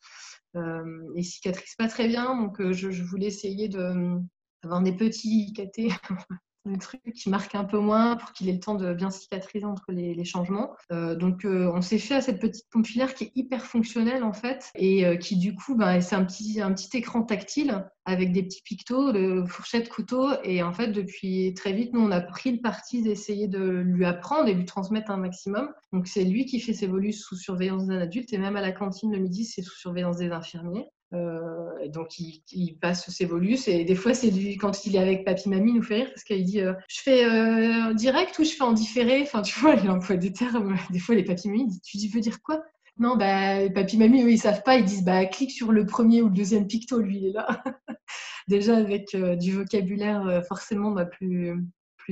Euh, et cicatrise pas très bien. Donc, euh, je, voulais essayer d'avoir des petits catés un truc qui marque un peu moins pour qu'il ait le temps de bien cicatriser entre les, changements. Euh, donc on s'est fait à cette petite pompe filaire qui est hyper fonctionnelle en fait et qui du coup bah, c'est un petit, un petit écran tactile avec des petits pictos, de fourchettes, couteaux et en fait depuis très vite nous on a pris le parti d'essayer de lui apprendre et lui transmettre un maximum. Donc c'est lui qui fait ses volus sous surveillance d'un adulte et même à la cantine le midi c'est sous surveillance des infirmiers. Euh, donc il, passe ses volus et des fois c'est lui quand il est avec papy mamie il nous fait rire parce qu'il dit euh, je fais euh, direct ou je fais en différé? Enfin tu vois il emploie des termes. Des fois les papy mamie disent tu veux dire quoi? Non bah papy mamie eux ils savent pas. Ils disent bah clique sur le premier ou le deuxième picto. Lui il est là. Déjà avec du vocabulaire forcément bah, plus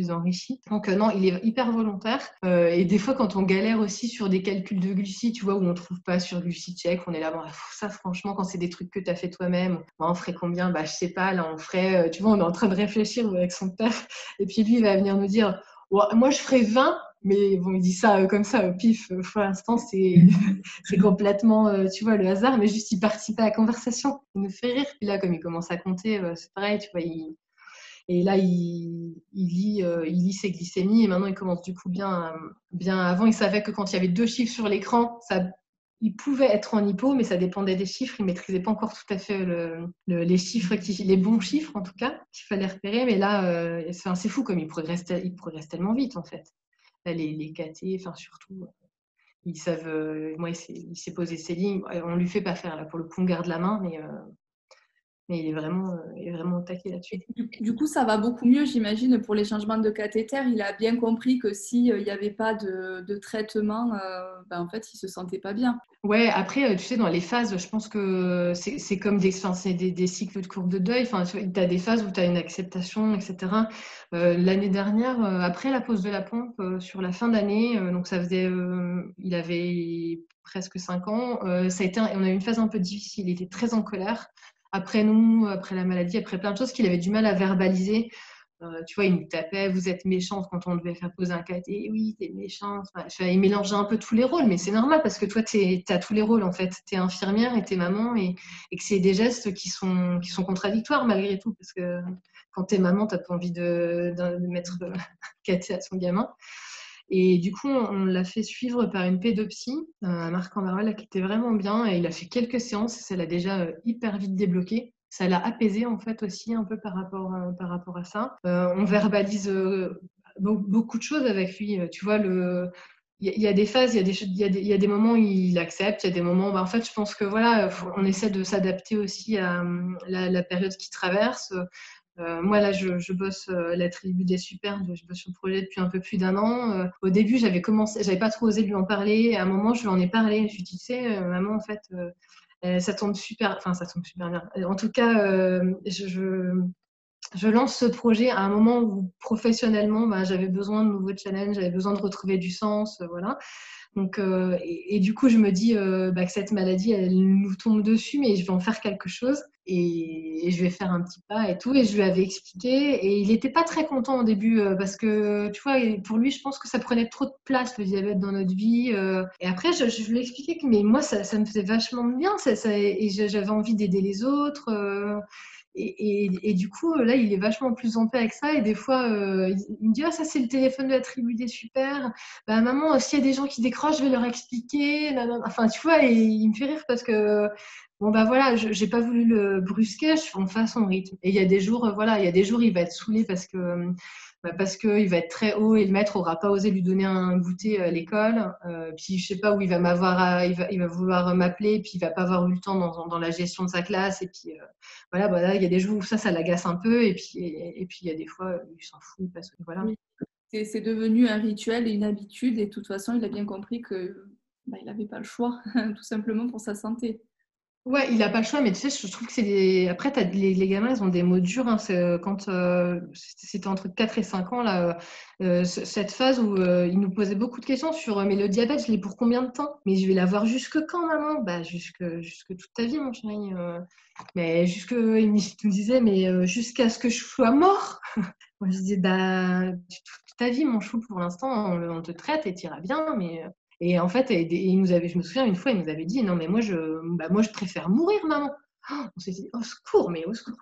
plus. Donc euh, non, il est hyper volontaire. Euh, et des fois, quand on galère aussi sur des calculs de glucides, tu vois, où on trouve pas sur check, on est là, bon, ça franchement, quand c'est des trucs que tu as fait toi-même, on ferait combien? Bah je sais pas, là on ferait, euh, tu vois, on est en train de réfléchir avec son père. Et puis lui, il va venir nous dire, moi je ferais 20, mais bon, il dit ça comme ça au pif. Pour l'instant, c'est complètement, tu vois, le hasard, mais juste il participe à la conversation. Il nous fait rire. Puis là, comme il commence à compter, c'est pareil, tu vois, il, Et là, il, lit, il lit ses glycémies et maintenant il commence du coup bien, bien. Avant, il savait que quand il y avait deux chiffres sur l'écran, ça il pouvait être en hypo, mais ça dépendait des chiffres. Il ne maîtrisait pas encore tout à fait les chiffres, les bons chiffres en tout cas, qu'il fallait repérer. Mais là, euh, c'est fou comme il progresse, il progresse tellement vite en fait. les, les KT, enfin surtout, ils savent. Euh, moi, il s'est posé ses lignes. On lui fait pas faire là. Pour le coup, on garde la main, mais euh, mais il est vraiment, euh, il est vraiment au taquet là-dessus. Du, coup, ça va beaucoup mieux, j'imagine, pour les changements de cathéter. Il a bien compris que s'il n'y avait pas de, traitement, euh, ben, en fait, il ne se sentait pas bien. Ouais, après, euh, tu sais, dans les phases, je pense que c'est comme des, des, des, cycles de courbe de deuil. Enfin, tu as des phases où tu as une acceptation, etc. L'année dernière, après la pause de la pompe, sur la fin d'année, donc ça faisait, il avait presque 5 ans, ça a été, on a eu une phase un peu difficile. Il était très en colère après nous, après la maladie, après plein de choses qu'il avait du mal à verbaliser. Euh, tu vois, il nous tapait, vous êtes méchante quand on devait faire poser un caté. Oui, t'es méchante. il mélangeait un peu tous les rôles, mais c'est normal parce que toi, tu as tous les rôles en fait. Tu es infirmière et tu es maman et, que c'est des gestes qui sont, qui sont contradictoires malgré tout parce que quand tu es maman, tu pas envie de, de, mettre caté à son gamin. Et du coup, on, l'a fait suivre par une pédopsie euh, à Marc Enverwell qui était vraiment bien. Et il a fait quelques séances ça l'a déjà euh, hyper vite débloqué. Ça l'a apaisé en fait aussi un peu par rapport, euh, par rapport à ça. on verbalise beaucoup de choses avec lui. Tu vois, le, il y, a des phases, il y a des, y a y a des moments où il accepte, il y a des moments, bah, en fait, je pense que voilà, on essaie de s'adapter aussi à la, la, période qu'il traverse. Euh, moi, là, je, bosse euh, la tribu des superbes, je bosse sur le projet depuis un peu plus d'un an. Euh, au début, j'avais commencé, j'avais pas trop osé lui en parler. À un moment, je lui en ai parlé. Je lui ai dit, tu sais, maman, en fait, ça tombe super, enfin, ça tombe super bien. En tout cas, je, lance ce projet à un moment où professionnellement, bah, j'avais besoin de nouveaux challenges, j'avais besoin de retrouver du sens, voilà. Donc, et, du coup, je me dis bah, que cette maladie, elle nous tombe dessus, mais je vais en faire quelque chose et, je vais faire un petit pas et tout. Et je lui avais expliqué. Et il n'était pas très content au début euh, parce que, tu vois, pour lui, je pense que ça prenait trop de place, le diabète, dans notre vie. Euh. Et après, je, lui ai expliqué que mais moi, ça, me faisait vachement bien et j'avais envie d'aider les autres. Euh. Et, du coup, là, il est vachement plus en paix avec ça. Et des fois, il me dit Ah, ça, c'est le téléphone de la tribu des super. Bah, maman, s'il y a des gens qui décrochent, je vais leur expliquer. Enfin, tu vois, et il me fait rire parce que bon bah voilà, j'ai pas voulu le brusquer, on fait son rythme. Et il y a des jours, euh, voilà, il y a des jours, il va être saoulé parce que euh, bah parce qu'il va être très haut et le maître aura pas osé lui donner un goûter à l'école. Euh, puis je sais pas où il va m'avoir, il va, il va vouloir m'appeler, puis il va pas avoir eu le temps dans, la gestion de sa classe. Et puis voilà, bah il y a des jours où ça, ça l'agace un peu. Et puis il y a des fois, il s'en fout voilà. C'est devenu un rituel et une habitude. Et de toute façon, il a bien compris que bah, il n'avait pas le choix, tout simplement pour sa santé. Ouais, il n'a pas le choix, mais tu sais, je trouve que c'est des. Après, les, les, gamins, ils ont des mots durs. Hein, euh, quand euh, c'était entre 4 et 5 ans, là, euh, cette phase où ils nous posaient beaucoup de questions sur mais le diabète, je l'ai pour combien de temps? Mais je vais l'avoir jusque quand, maman? Bah, jusque, jusque toute ta vie, mon chéri. mais jusque. Il me disait, mais jusqu'à ce que je sois mort Moi, je disais, bah, toute ta vie, mon chou, pour l'instant, on, on, te traite et tu iras bien, mais et en fait, il nous avait, je me souviens une fois, il nous avait dit non mais moi je, bah, moi je préfère mourir, maman. Oh, on s'est dit au secours, mais au secours.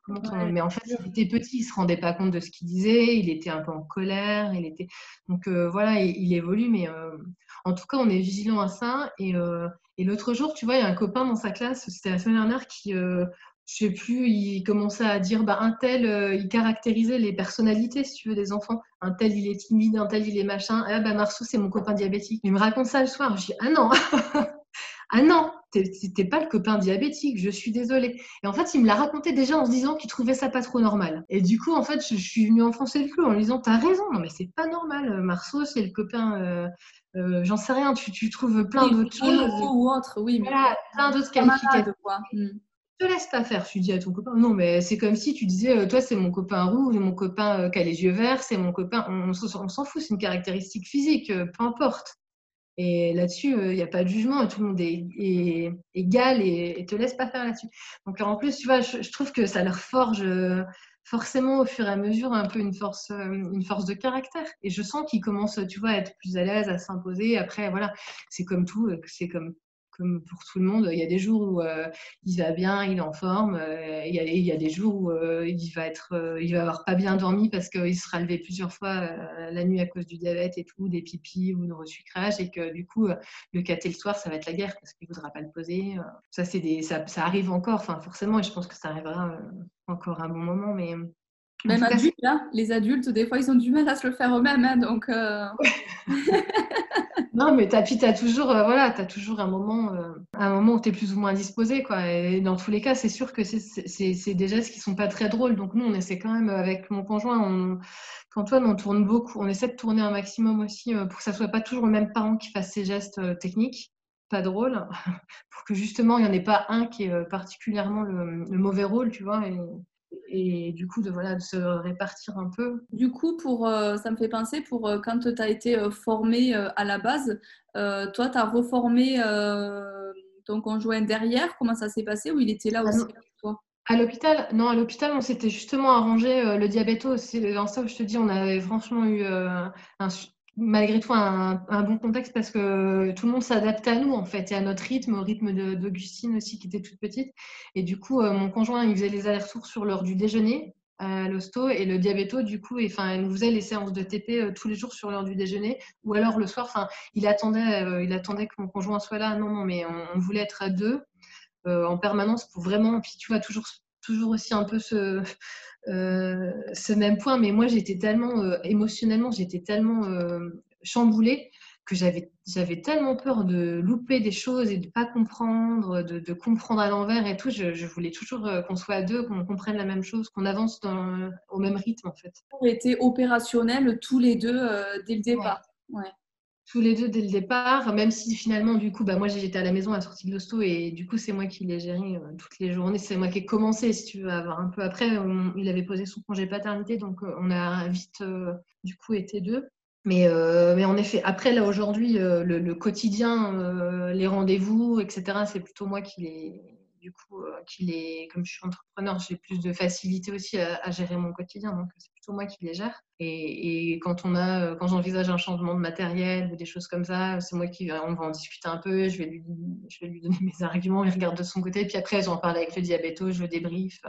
Mais en fait, il était petit, il se rendait pas compte de ce qu'il disait, il était un peu en colère, il était. Donc euh, voilà, il, évolue, mais euh, en tout cas, on est vigilant à ça. Et, euh, et l'autre jour, tu vois, il y a un copain dans sa classe, c'était la semaine dernière, qui je sais plus, il commençait à dire, bah, un tel, euh, il caractérisait les personnalités, si tu veux, des enfants. Un tel, il est timide, un tel, il est machin. Ah, bah, Marceau, c'est mon copain diabétique. Il me raconte ça le soir. Je dis, ah non, ah non, t'es pas le copain diabétique, je suis désolée. Et en fait, il me l'a raconté déjà en se disant qu'il trouvait ça pas trop normal. Et du coup, en fait, je, suis venue enfoncer le clou en lui disant, t'as raison, non, mais c'est pas normal. Marceau, c'est le copain. Euh, euh, j'en sais rien, tu, tu trouves plein d'autres choses. Ou autre, oui. Mais voilà, plein d'autres qualificatifs te laisse pas faire. Tu dis à ton copain, non, mais c'est comme si tu disais, euh, toi, c'est mon copain rouge, mon copain euh, qui a les yeux verts, c'est mon copain. On, s'en fout, c'est une caractéristique physique, euh, peu importe. Et là-dessus, il n'y a pas de jugement, tout le monde est, égal et, te laisse pas faire là-dessus. Donc en plus, tu vois, je, trouve que ça leur forge forcément au fur et à mesure un peu une force, une force de caractère. Et je sens qu'ils commencent, tu vois, à être plus à l'aise, à s'imposer. Après, voilà, c'est comme tout, c'est comme comme pour tout le monde. Il y a des jours où il va bien, il est en forme. il, y a, il, y a, des jours où il va être, il va avoir pas bien dormi parce qu'il sera levé plusieurs fois la nuit à cause du diabète et tout, des pipis ou de resucrage, et que du coup, le caté le soir, ça va être la guerre parce qu'il voudra pas le poser. Ça, c'est des, ça, ça, arrive encore, enfin forcément, et je pense que ça arrivera encore un bon moment, mais même adultes, hein. les adultes, des fois, ils ont du mal à se le faire eux-mêmes. Hein, donc, euh. non, mais tu as toujours, euh, voilà, toujours un moment, euh, un moment où tu es plus ou moins disposé. Et dans tous les cas, c'est sûr que c'est des gestes qui sont pas très drôles. Donc, nous, on essaie quand même, avec mon conjoint, on, Antoine, on tourne beaucoup. On essaie de tourner un maximum aussi pour que ça soit pas toujours le même parent qui fasse ces gestes techniques pas drôles, pour que justement il n'y en ait pas un qui est particulièrement le, mauvais rôle, tu vois, et du coup de voilà de se répartir un peu. Du coup pour euh, ça me fait penser pour euh, quand tu as été euh, formé à la base, toi tu as reformé ton conjoint derrière, comment ça s'est passé ou il était là ah aussi toi? À l'hôpital, non, à l'hôpital, on s'était justement arrangé le diabèto. C'est dans ça où je te dis, on avait franchement eu un, malgré tout un, bon contexte parce que tout le monde s'adapte à nous en fait et à notre rythme, au rythme d'Augustine aussi qui était toute petite. Et du coup, euh, mon conjoint il faisait les allers-retours sur l'heure du déjeuner à l'hosto et le diabéto du coup, il nous faisait les séances de TP euh, tous les jours sur l'heure du déjeuner ou alors le soir. Enfin, il attendait, euh, il attendait que mon conjoint soit là. Non, non, mais on, voulait être à deux en permanence pour vraiment. Puis tu vois toujours toujours aussi un peu ce, euh, ce même point, mais moi j'étais tellement euh, émotionnellement, j'étais tellement euh, chamboulée que j'avais j'avais tellement peur de louper des choses et de pas comprendre, de, de comprendre à l'envers et tout. Je, voulais toujours qu'on soit à deux, qu'on comprenne la même chose, qu'on avance dans, au même rythme en fait. On était opérationnels tous les deux dès le départ. Ouais tous les deux dès le départ, même si finalement, du coup, bah, moi j'étais à la maison à la sortie de l'hosto et du coup, c'est moi qui l'ai géré euh, toutes les journées. C'est moi qui ai commencé, si tu veux, avoir un peu après. il avait posé son congé paternité, donc euh, on a vite, euh, du coup, été deux. Mais, mais en effet, après, là, aujourd'hui, le, quotidien, les rendez-vous, etc., c'est plutôt moi qui les, du coup, qu'il est, comme je suis entrepreneur, j'ai plus de facilité aussi à, gérer mon quotidien. Donc, plutôt moi qui les gère. Et, quand on a, quand j'envisage un changement de matériel ou des choses comme ça, c'est moi qui, on va en discuter un peu. Je vais lui, je vais lui donner mes arguments. Il regarde de son côté. Puis après, j'en parle avec le diabéto, je le débrief.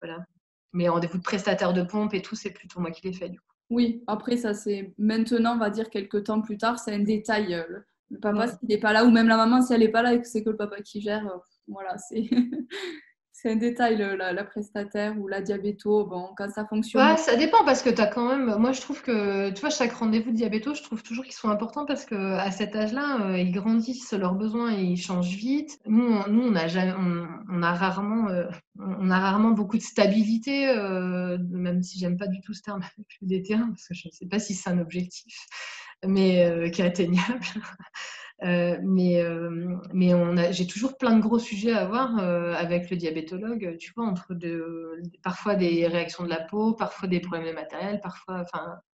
Voilà. Mais rendez-vous de prestataire de pompe et tout, c'est plutôt moi qui les fais du coup. Oui, après ça c'est maintenant, on va dire quelques temps plus tard, c'est un détail. Euh, le, papa s'il n'est pas là ou même la maman si elle n'est pas là et que c'est que le papa qui gère, euh, voilà, c'est c'est un détail, la, prestataire ou la diabéto, bon, quand ça fonctionne. ça dépend parce que tu as quand même. Moi, je trouve que, tu vois, chaque rendez-vous de diabéto, je trouve toujours qu'ils sont importants parce qu'à cet âge-là, euh, ils grandissent, leurs besoins, ils changent vite. Nous, on, nous, on a, rarement, euh, on a rarement beaucoup de stabilité, euh, même si j'aime pas du tout ce terme des terrains parce que je ne sais pas si c'est un objectif, mais qui est atteignable. Euh, mais euh, mais j'ai toujours plein de gros sujets à voir euh, avec le diabétologue, tu vois, entre de, parfois des réactions de la peau, parfois des problèmes de matériel, parfois,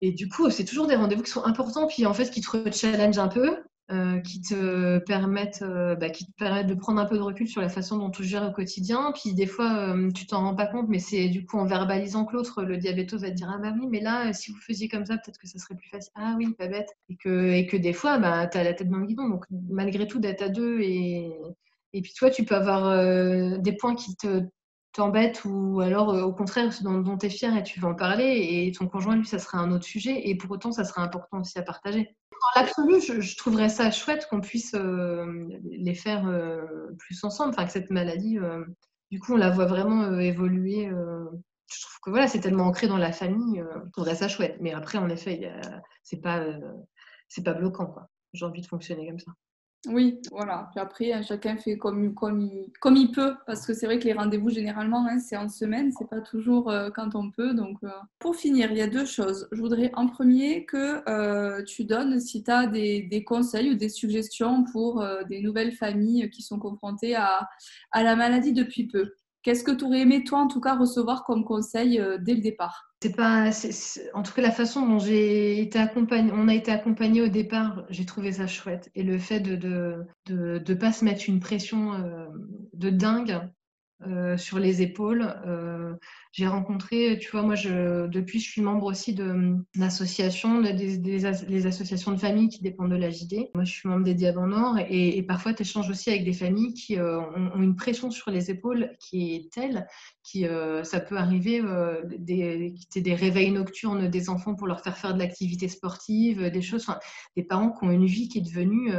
et du coup, c'est toujours des rendez-vous qui sont importants, puis en fait, qui te challenge un peu, euh, qui, te permettent, euh, bah, qui te permettent de prendre un peu de recul sur la façon dont tu gères au quotidien. Puis des fois, euh, tu t'en rends pas compte, mais c'est du coup en verbalisant que l'autre, le diabéto va te dire Ah bah oui, mais là, si vous faisiez comme ça, peut-être que ça serait plus facile. Ah oui, pas bête. Et que, et que des fois, bah, tu as la tête dans le guidon. Donc malgré tout, d'être à deux et, et puis toi, tu peux avoir des points qui te t'embête ou alors au contraire dont, dont tu es fier et tu veux en parler et ton conjoint lui ça sera un autre sujet et pour autant ça sera important aussi à partager dans l'absolu, je, trouverais ça chouette qu'on puisse euh, les faire euh, plus ensemble, enfin que cette maladie, euh, du coup, on la voit vraiment évoluer. je trouve que voilà, c'est tellement ancré dans la famille, je trouverais ça chouette. Mais après, en effet, c'est pas, c'est pas bloquant, quoi. J'ai envie de fonctionner comme ça. Oui, voilà. Puis après, hein, chacun fait comme, il, peut, parce que c'est vrai que les rendez-vous, généralement, hein, c'est en semaine, c'est pas toujours euh, quand on peut. Donc, euh. pour finir, il y a deux choses. Je voudrais en premier que euh, tu donnes, si tu as des, conseils ou des suggestions pour des nouvelles familles qui sont confrontées à la maladie depuis peu. Qu'est-ce que tu aurais aimé, toi, en tout cas, recevoir comme conseil dès le départ? C'est pas, en tout cas, la façon dont j'ai été accompagnée, on a été accompagné au départ, j'ai trouvé ça chouette. Et le fait de de, pas se mettre une pression euh, de dingue, euh, sur les épaules. Euh, j'ai rencontré, tu vois, moi, je, depuis, je suis membre aussi d'associations, de, des, associations de familles qui dépendent de la JD. Moi, je suis membre des Diables Nord et, et parfois, tu échanges aussi avec des familles qui euh, ont, une pression sur les épaules qui est telle qui ça peut arriver des, des réveils nocturnes des enfants pour leur faire faire de l'activité sportive, des choses, des parents qui ont une vie qui est devenue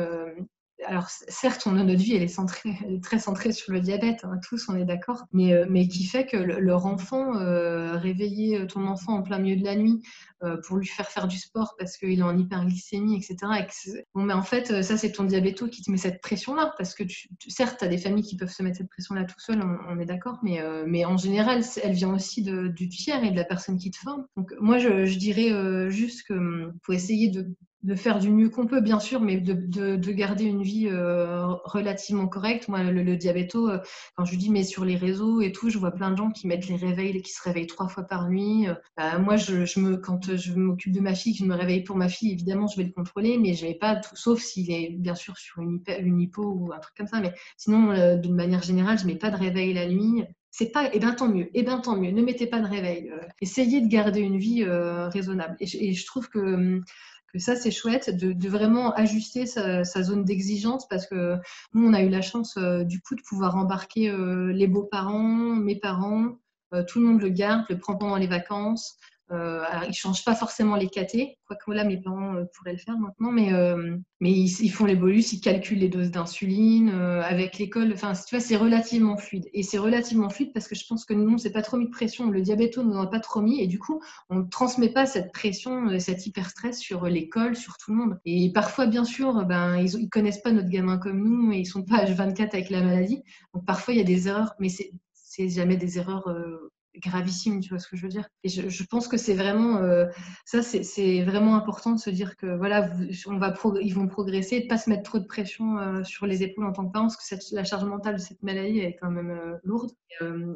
alors certes, on a notre vie, elle est, centrée, elle est très centrée sur le diabète, hein, tous, on est d'accord, mais, euh, mais qui fait que leur enfant, euh, réveiller ton enfant en plein milieu de la nuit euh, pour lui faire faire du sport parce qu'il est en hyperglycémie, etc. bon, mais en fait, ça, c'est ton diabéto qui te met cette pression-là, parce que tu, certes, tu as des familles qui peuvent se mettre cette pression-là tout seul, on, est d'accord, mais, mais en général, elle vient aussi de, du tiers et de la personne qui te forme. Donc moi, je, je dirais juste que hum, faut essayer de de faire du mieux qu'on peut, bien sûr, mais de, de, de garder une vie euh, relativement correcte. Moi, le, le diabéto, euh, quand je dis mais sur les réseaux et tout, je vois plein de gens qui mettent les réveils, qui se réveillent trois fois par nuit. Euh, bah, moi, je, me, quand je m'occupe de ma fille, que je me réveille pour ma fille, évidemment, je vais le contrôler, mais je vais pas tout, sauf s'il est bien sûr sur une, une, hypo ou un truc comme ça. Mais sinon, de manière générale, je mets pas de réveil la nuit c'est pas, eh ben tant mieux, eh ben tant mieux, ne mettez pas de réveil. essayez de garder une vie raisonnable. Et et je, trouve que hum, que ça c'est chouette de, vraiment ajuster sa, zone d'exigence parce que nous on a eu la chance euh, du coup de pouvoir embarquer euh, les beaux-parents, mes parents, euh, tout le monde le garde, le prend pendant les vacances. Euh, alors, ils changent pas forcément les KT, quoique là, mes parents euh, pourraient le faire maintenant, mais, euh, mais ils, font les bolus, ils calculent les doses d'insuline avec l'école. Enfin, tu vois, c'est relativement fluide. Et c'est relativement fluide parce que je pense que nous, on s'est pas trop mis de pression. Le diabète nous en a pas trop mis, et du coup, on ne transmet pas cette pression, cet hyper-stress sur l'école, sur tout le monde. Et parfois, bien sûr, ben, ils, ils connaissent pas notre gamin comme nous, et ils sont pas H24 avec la maladie. Donc parfois, il y a des erreurs, mais c'est jamais des erreurs gravissime, tu vois ce que je veux dire. Et je, pense que c'est vraiment, euh, ça c'est vraiment important de se dire que voilà, on va ils vont progresser, et de pas se mettre trop de pression euh, sur les épaules en tant que parent, parce que la charge mentale de cette maladie est quand même euh, lourde.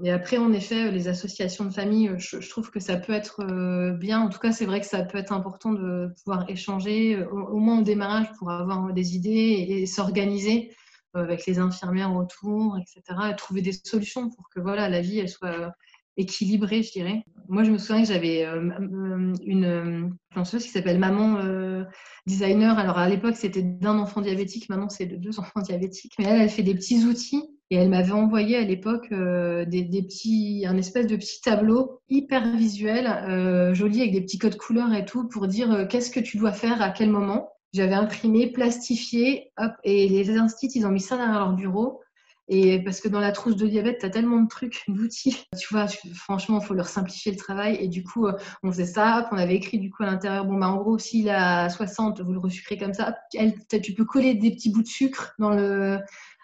Et, après, en effet, les associations de famille, je, trouve que ça peut être bien. En tout cas, c'est vrai que ça peut être important de pouvoir échanger, au, moins au démarrage, pour avoir des idées et, et s'organiser avec les infirmières autour, etc. Et trouver des solutions pour que voilà, la vie elle soit équilibré, je dirais. Moi, je me souviens que j'avais euh, euh, une chanteuse qui s'appelle Maman euh, Designer. Alors, à l'époque, c'était d'un enfant diabétique. Maintenant, c'est de deux enfants diabétiques. Mais elle, elle fait des petits outils. Et elle m'avait envoyé à l'époque des, des, petits, un espèce de petit tableau hyper visuel, joli, avec des petits codes couleurs et tout, pour dire qu'est-ce que tu dois faire à quel moment. J'avais imprimé, plastifié, hop, et les instituts, ils ont mis ça derrière leur bureau. Et parce que dans la trousse de diabète, tu as tellement de trucs, d'outils. Tu vois, franchement, il faut leur simplifier le travail. Et du coup, euh, on faisait ça. On avait écrit du coup à l'intérieur, bon, bah, en gros, s'il a 60, vous le resucrez comme ça. tu peux coller des petits bouts de sucre dans le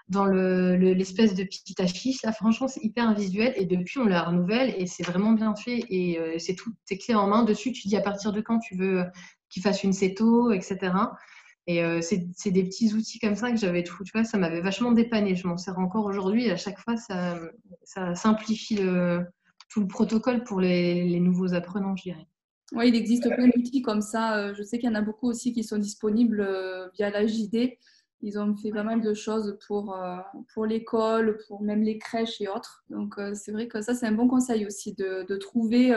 dans l'espèce de petite affiche. Là, franchement, c'est hyper visuel. Et depuis, on la renouvelle et c'est vraiment bien fait. Et euh, c'est tout, tes clés en main. Dessus, tu dis à partir de quand tu veux qu'il fasse une céto, etc. Et euh, c'est des petits outils comme ça que j'avais tout, tu vois, ça m'avait vachement dépanné. Je m'en sers encore aujourd'hui à chaque fois, ça, simplifie tout le protocole pour les, les nouveaux apprenants, je dirais. Oui, il existe plein d'outils comme ça. Euh, je sais qu'il y en a beaucoup aussi qui sont disponibles euh, via la JD. Ils ont fait pas mal de choses pour, pour l'école, pour même les crèches et autres. Donc, c'est vrai que ça, c'est un bon conseil aussi de, de trouver.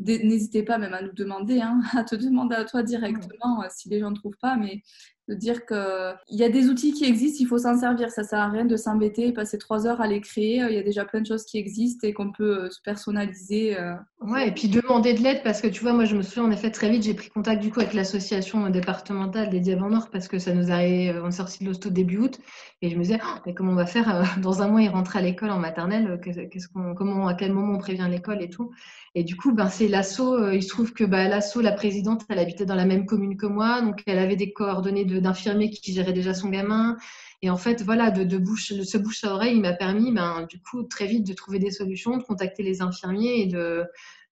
N'hésitez pas même à nous demander, hein, à te demander à toi directement si les gens ne trouvent pas. Mais de dire qu'il y a des outils qui existent, il faut s'en servir. Ça sert à rien de s'embêter, passer trois heures à les créer. Il y a déjà plein de choses qui existent et qu'on peut euh, se personnaliser. Euh. Ouais, et puis demander de l'aide parce que tu vois, moi je me souviens en effet très vite, j'ai pris contact du coup avec l'association départementale des Diables Nord parce que ça nous arrivait, euh, on est sorti de l'hosto début août et je me disais, oh, mais comment on va faire Dans un mois, il rentre à l'école en maternelle, qu'est-ce qu'on, comment, à quel moment on prévient l'école et tout. Et du coup, ben, c'est l'asso. Il se trouve que ben, l'asso, la présidente, elle habitait dans la même commune que moi, donc elle avait des coordonnées de d'infirmier qui gérait déjà son gamin. Et en fait, voilà, de, de bouche, de ce bouche à oreille, il m'a permis, ben, du coup, très vite de trouver des solutions, de contacter les infirmiers et de,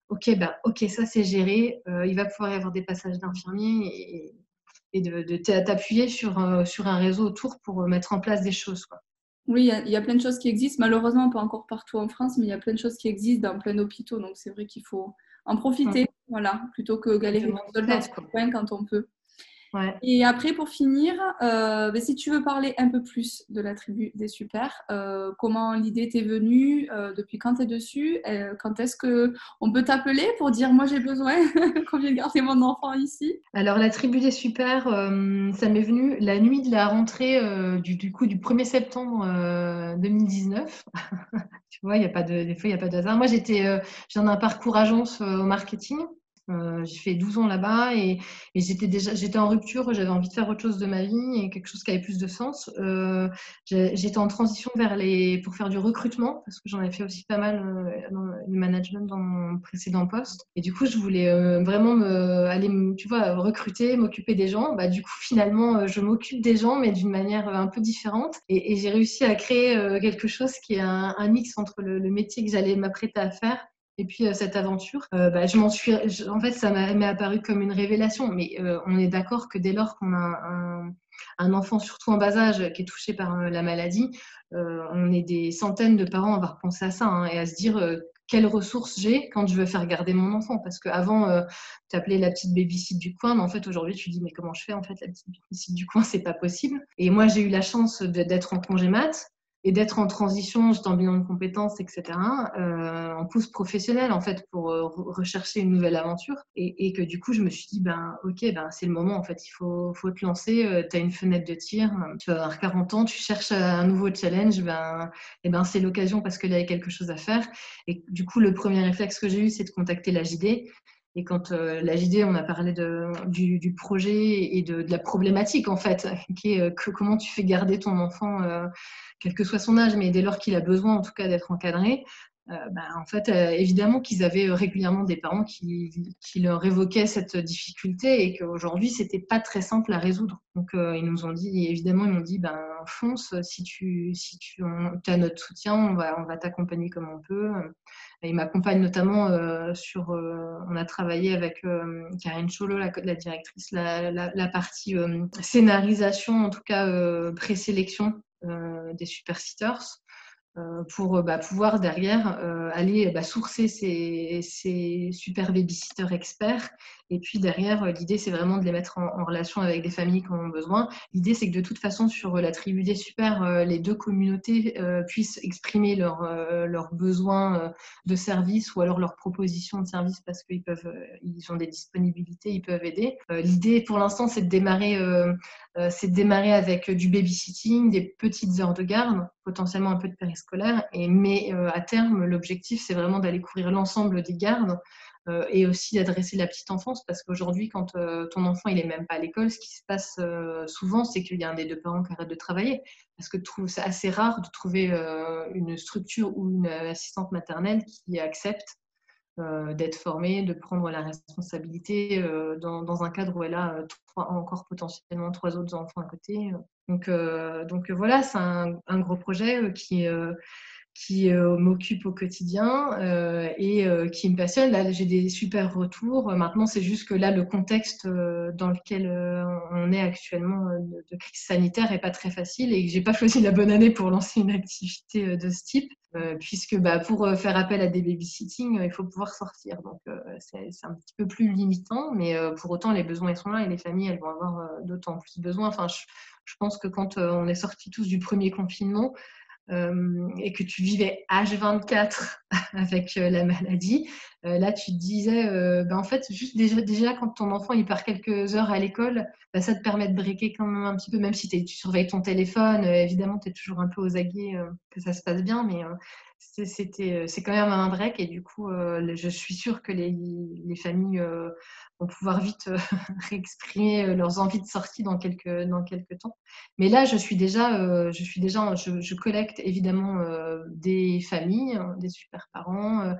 ok, ben, ok, ça c'est géré. Euh, il va pouvoir y avoir des passages d'infirmiers et, et, de, t'appuyer sur, euh, sur un réseau autour pour mettre en place des choses. Quoi. Oui, il y, a plein de choses qui existent. Malheureusement, pas encore partout en France, mais il y a plein de choses qui existent dans plein d'hôpitaux. Donc, c'est vrai qu'il faut en profiter, voilà, plutôt que galérer quand on peut. Et après, pour finir, euh, ben, si tu veux parler un peu plus de la tribu des super, euh, comment l'idée t'est venue, euh, depuis quand tu es dessus, quand est-ce qu'on peut t'appeler pour dire moi j'ai besoin qu'on vienne garder mon enfant ici? Alors la tribu des super, ça m'est venu la nuit de la rentrée du, du, coup du 1er septembre 2019. tu vois, il y a pas de, des fois il n'y a pas de hasard. Moi j'étais, j'ai un parcours agence au marketing. Euh, j'ai fait 12 ans là-bas et, j'étais déjà j'étais en rupture, j'avais envie de faire autre chose de ma vie et quelque chose qui avait plus de sens. Euh, j'étais en transition vers les pour faire du recrutement parce que j'en ai fait aussi pas mal euh, dans le management dans mon précédent poste et du coup je voulais vraiment me aller tu vois recruter, m'occuper des gens. Bah du coup finalement je m'occupe des gens mais d'une manière un peu différente et, j'ai réussi à créer quelque chose qui est un, mix entre le, le métier que j'allais m'apprêter à faire et puis euh, cette aventure, euh, bah, je m'en suis, en fait, ça m'est apparu comme une révélation. Mais euh, on est d'accord que dès lors qu'on a un, enfant, surtout en bas âge, qui est touché par la maladie, on est des centaines de parents à avoir pensé à ça hein, et à se dire quelles ressources j'ai quand je veux faire garder mon enfant? Parce qu'avant, euh, tu appelais la petite babysit du coin, mais en fait, aujourd'hui, tu dis, mais comment je fais En fait, la petite babysit du coin, c'est pas possible. Et moi, j'ai eu la chance d'être en congé mat et d'être en transition, j'étais en bilan de compétences, etc., euh, en pousse professionnelle, en fait, pour euh, rechercher une nouvelle aventure. Et, que du coup, je me suis dit, ben, ok, ben, c'est le moment, en fait, il faut, faut te lancer, euh, tu as une fenêtre de tir, tu vas avoir 40 ans, tu cherches un nouveau challenge, ben, et ben, c'est l'occasion parce qu'il y avait quelque chose à faire. Et du coup, le premier réflexe que j'ai eu, c'est de contacter la JD. Et quand euh, la JD, on a parlé du, projet et de, la problématique, en fait, qui est que, comment tu fais garder ton enfant quel que soit son âge, mais dès lors qu'il a besoin en tout cas d'être encadré, euh, bah, en fait, euh, évidemment qu'ils avaient régulièrement des parents qui, leur évoquaient cette difficulté et qu'aujourd'hui, c'était pas très simple à résoudre. Donc, euh, ils nous ont dit, évidemment, ils m'ont dit, ben, fonce, si tu, si tu as notre soutien, on va, t'accompagner comme on peut. Et ils m'accompagnent notamment sur, on a travaillé avec Karine Cholo, la, directrice, la, la, partie scénarisation, en tout cas présélection euh, des supersitters euh, pour bah, pouvoir derrière euh, aller bah, sourcer ces, ces super babysitters experts et puis derrière, euh, l'idée, c'est vraiment de les mettre en, relation avec des familles qui en ont besoin. L'idée, c'est que de toute façon, sur euh, la tribu des super, euh, les deux communautés puissent exprimer leurs besoins de services ou alors leurs propositions de services parce qu'ils peuvent, ils ont des disponibilités, ils peuvent aider. L'idée, pour l'instant, c'est de démarrer, c'est de démarrer avec du babysitting, des petites heures de garde, potentiellement un peu de périscolaire. Et mais à terme, l'objectif, c'est vraiment d'aller couvrir l'ensemble des gardes euh, et aussi d'adresser la petite enfance parce qu'aujourd'hui, quand euh, ton enfant il est même pas à l'école, ce qui se passe euh, souvent, c'est qu'il y a un des deux parents qui arrête de travailler parce que c'est assez rare de trouver une structure ou une assistante maternelle qui accepte d'être formée, de prendre la responsabilité dans, un cadre où elle a encore potentiellement trois autres enfants à côté. Donc, donc voilà, c'est un, un, gros projet qui qui euh, m'occupe au quotidien euh, et euh, qui me passionne. Là, j'ai des super retours. Maintenant, c'est juste que là, le contexte dans lequel on est actuellement de, crise sanitaire est pas très facile et que j'ai pas choisi la bonne année pour lancer une activité de ce type. puisque bah, pour faire appel à des babysitting, il faut pouvoir sortir. Donc c'est un petit peu plus limitant, mais pour autant les besoins ils sont là et les familles elles vont avoir d'autant plus besoin. Enfin, je, je, pense que quand on est sortis tous du premier confinement, euh, et que tu vivais H24 avec euh, la maladie, euh, là tu te disais, ben en fait, juste déjà, déjà quand ton enfant il part quelques heures à l'école, ben, ça te permet de briquer quand même un petit peu, même si tu surveilles ton téléphone, évidemment tu es toujours un peu aux aguets que ça se passe bien, mais c'était c'est quand même un break et du coup je suis sûre que les, les familles vont pouvoir vite euh, réexprimer euh, leurs envies de sortie dans quelques, dans quelques temps. Mais là, je suis déjà, euh, je, suis déjà je, collecte évidemment des familles, hein, des super parents,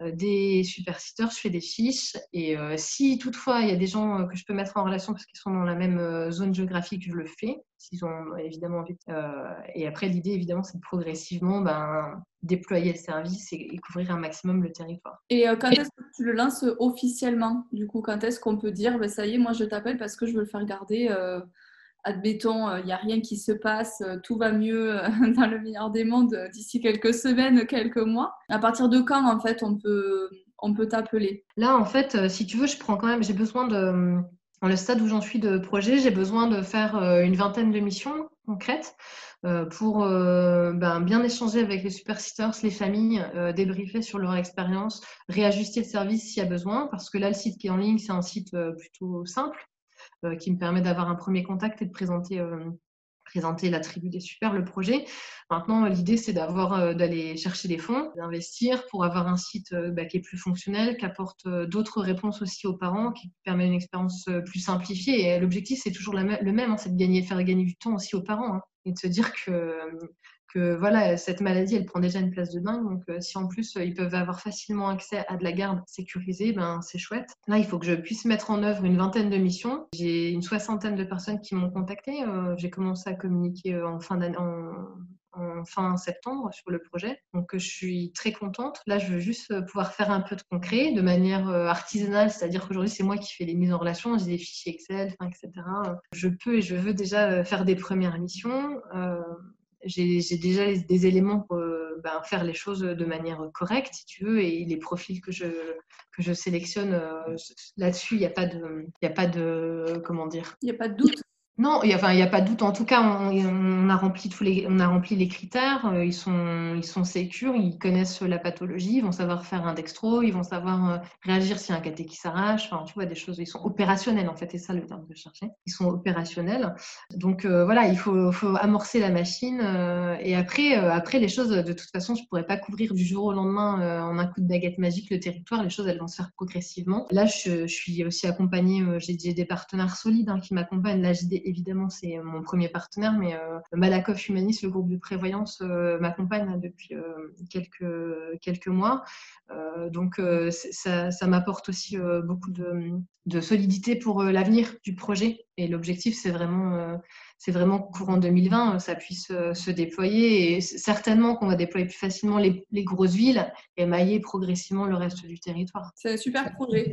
des super sitters, je fais des fiches. Et si toutefois il y a des gens que je peux mettre en relation parce qu'ils sont dans la même zone géographique, je le fais, s'ils ont évidemment envie. et après, l'idée évidemment, c'est progressivement ben, déployer le service et, couvrir un maximum le territoire. Et quand est-ce que tu le lances officiellement Du coup, quand est-ce qu'on peut dire, ben, ça y est, moi je t'appelle parce que je veux le faire garder euh, Admettons, il euh, n'y a rien qui se passe, euh, tout va mieux dans le meilleur des mondes d'ici quelques semaines, quelques mois? À partir de quand, en fait, on peut, on peut t'appeler? Là, en fait, si tu veux, je prends quand même, j'ai besoin de Dans le stade où j'en suis de projet, j'ai besoin de faire une vingtaine de missions concrètes pour ben, bien échanger avec les supersiters, les familles, débriefer sur leur expérience, réajuster le service s'il y a besoin, parce que là, le site qui est en ligne, c'est un site plutôt simple qui me permet d'avoir un premier contact et de présenter présenter la tribu des super, le projet. Maintenant, l'idée, c'est d'avoir, euh, d'aller chercher des fonds, d'investir pour avoir un site euh, bah, qui est plus fonctionnel, qui apporte euh, d'autres réponses aussi aux parents, qui permet une expérience plus simplifiée. Et l'objectif, c'est toujours le même, hein, c'est de gagner, faire gagner du temps aussi aux parents hein, et de se dire que que voilà, cette maladie, elle prend déjà une place de dingue. Donc, euh, si en plus euh, ils peuvent avoir facilement accès à de la garde sécurisée, ben c'est chouette. Là, il faut que je puisse mettre en œuvre une vingtaine de missions. J'ai une soixantaine de personnes qui m'ont contacté. Euh, j'ai commencé à communiquer en fin septembre sur le projet. Donc, je suis très contente. Là, je veux juste pouvoir faire un peu de concret de manière artisanale, c'est-à-dire qu'aujourd'hui, c'est moi qui fais les mises en relation, j'ai des fichiers Excel, etc. Je peux et je veux déjà faire des premières missions j'ai déjà des éléments pour euh, ben, faire les choses de manière correcte, si tu veux, et les profils que je, que je sélectionne euh, là-dessus, il n'y a pas de, il a pas de, comment dire Il n'y a pas de doute. Non, il n'y a pas de doute. En tout cas, on, a rempli tous les, on a rempli les critères. Euh, ils sont, ils sont ils connaissent la pathologie, ils vont savoir faire un dextro, ils vont savoir euh, réagir a un caté qui s'arrache. Enfin, tu vois, des choses. Ils sont opérationnels en fait. C'est ça le terme que je cherchais. Ils sont opérationnels. Donc euh, voilà, il faut, faut, amorcer la machine. et après, après les choses, de toute façon, je pourrais pas couvrir du jour au lendemain en un coup de baguette magique le territoire. Les choses, elles vont se faire progressivement. Là, je, suis aussi accompagnée. J'ai des partenaires solides hein, qui m'accompagnent. Là, évidemment, c'est mon premier partenaire, mais euh, Malakoff Humanis, le groupe de prévoyance, euh, m'accompagne depuis euh, quelques, mois. donc, ça, m'apporte aussi beaucoup de, solidité pour l'avenir du projet. Et l'objectif, c'est vraiment c'est vraiment courant 2020, ça puisse se déployer et certainement qu'on va déployer plus facilement les, grosses villes et mailler progressivement le reste du territoire. C'est un super projet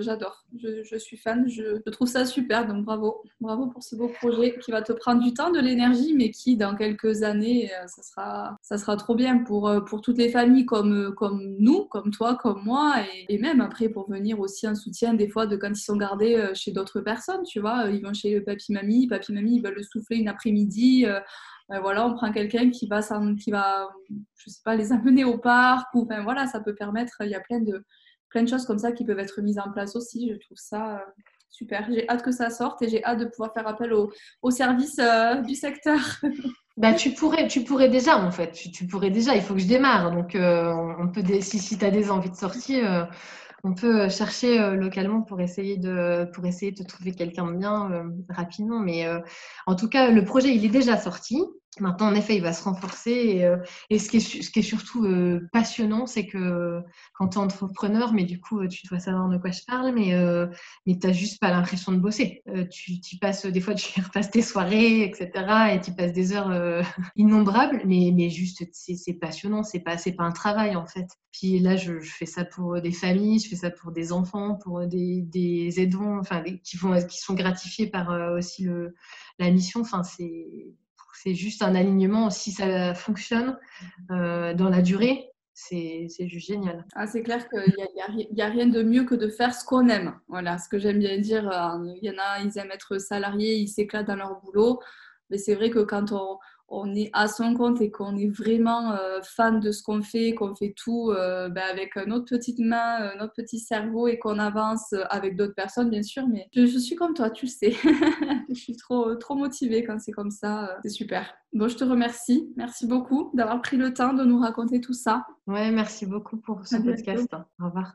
j'adore. Je, suis fan. Je, trouve ça super. Donc bravo. Bravo pour ce beau projet qui va te prendre du temps, de l'énergie, mais qui, dans quelques années, euh, ça sera, ça sera trop bien pour, euh, pour toutes les familles comme, comme nous, comme toi, comme moi. Et, même après, pour venir aussi en soutien des fois de quand ils sont gardés euh, chez d'autres personnes. Tu vois, ils vont chez papy-mamie. Papy-mamie, ils veulent le souffler une après-midi. voilà, on prend quelqu'un qui va, qui va, je sais pas, les amener au parc. Ou, enfin, voilà, ça peut permettre. Il y a plein de plein de choses comme ça qui peuvent être mises en place aussi. Je trouve ça euh, super. J'ai hâte que ça sorte et j'ai hâte de pouvoir faire appel au, au service euh, du secteur. Bah, tu pourrais, tu pourrais déjà en fait. Tu, pourrais déjà. Il faut que je démarre. Donc, euh, on peut si, si tu as des envies de sortir, on peut chercher localement pour essayer de, pour essayer de trouver quelqu'un de bien rapidement. Mais en tout cas, le projet il est déjà sorti. Maintenant, en effet, il va se renforcer. Et, euh, ce, qui est, ce, qui est, surtout euh, passionnant, c'est que quand tu es entrepreneur, mais du coup, tu dois savoir de quoi je parle, mais, euh, mais tu n'as juste pas l'impression de bosser. tu, passes, des fois, tu repasses tes soirées, etc. Et tu passes des heures innombrables, mais, mais juste, c'est passionnant. C'est pas, pas un travail, en fait. Puis là, je, fais ça pour des familles, ça pour des enfants, pour des, des aidants, enfin, qui, vont, qui sont gratifiés par aussi le, la mission. Enfin, c'est juste un alignement. Si ça fonctionne euh, dans la durée, c'est juste génial. Ah, c'est clair qu'il n'y a, a, rien de mieux que de faire ce qu'on aime. Voilà, ce que j'aime bien dire. Euh, il y en a, ils aiment être salariés, ils s'éclatent dans leur boulot. Mais c'est vrai que quand on, on est à son compte et qu'on est vraiment euh, fan de ce qu'on fait, qu'on fait tout euh, ben, avec notre petite main, euh, notre petit cerveau et qu'on avance avec d'autres personnes, bien sûr. Mais je, suis comme toi, tu le sais. je suis trop, trop motivée quand c'est comme ça. c'est super. Bon, je te remercie. Merci beaucoup d'avoir pris le temps de nous raconter tout ça. Ouais, merci beaucoup pour ce podcast. Au revoir.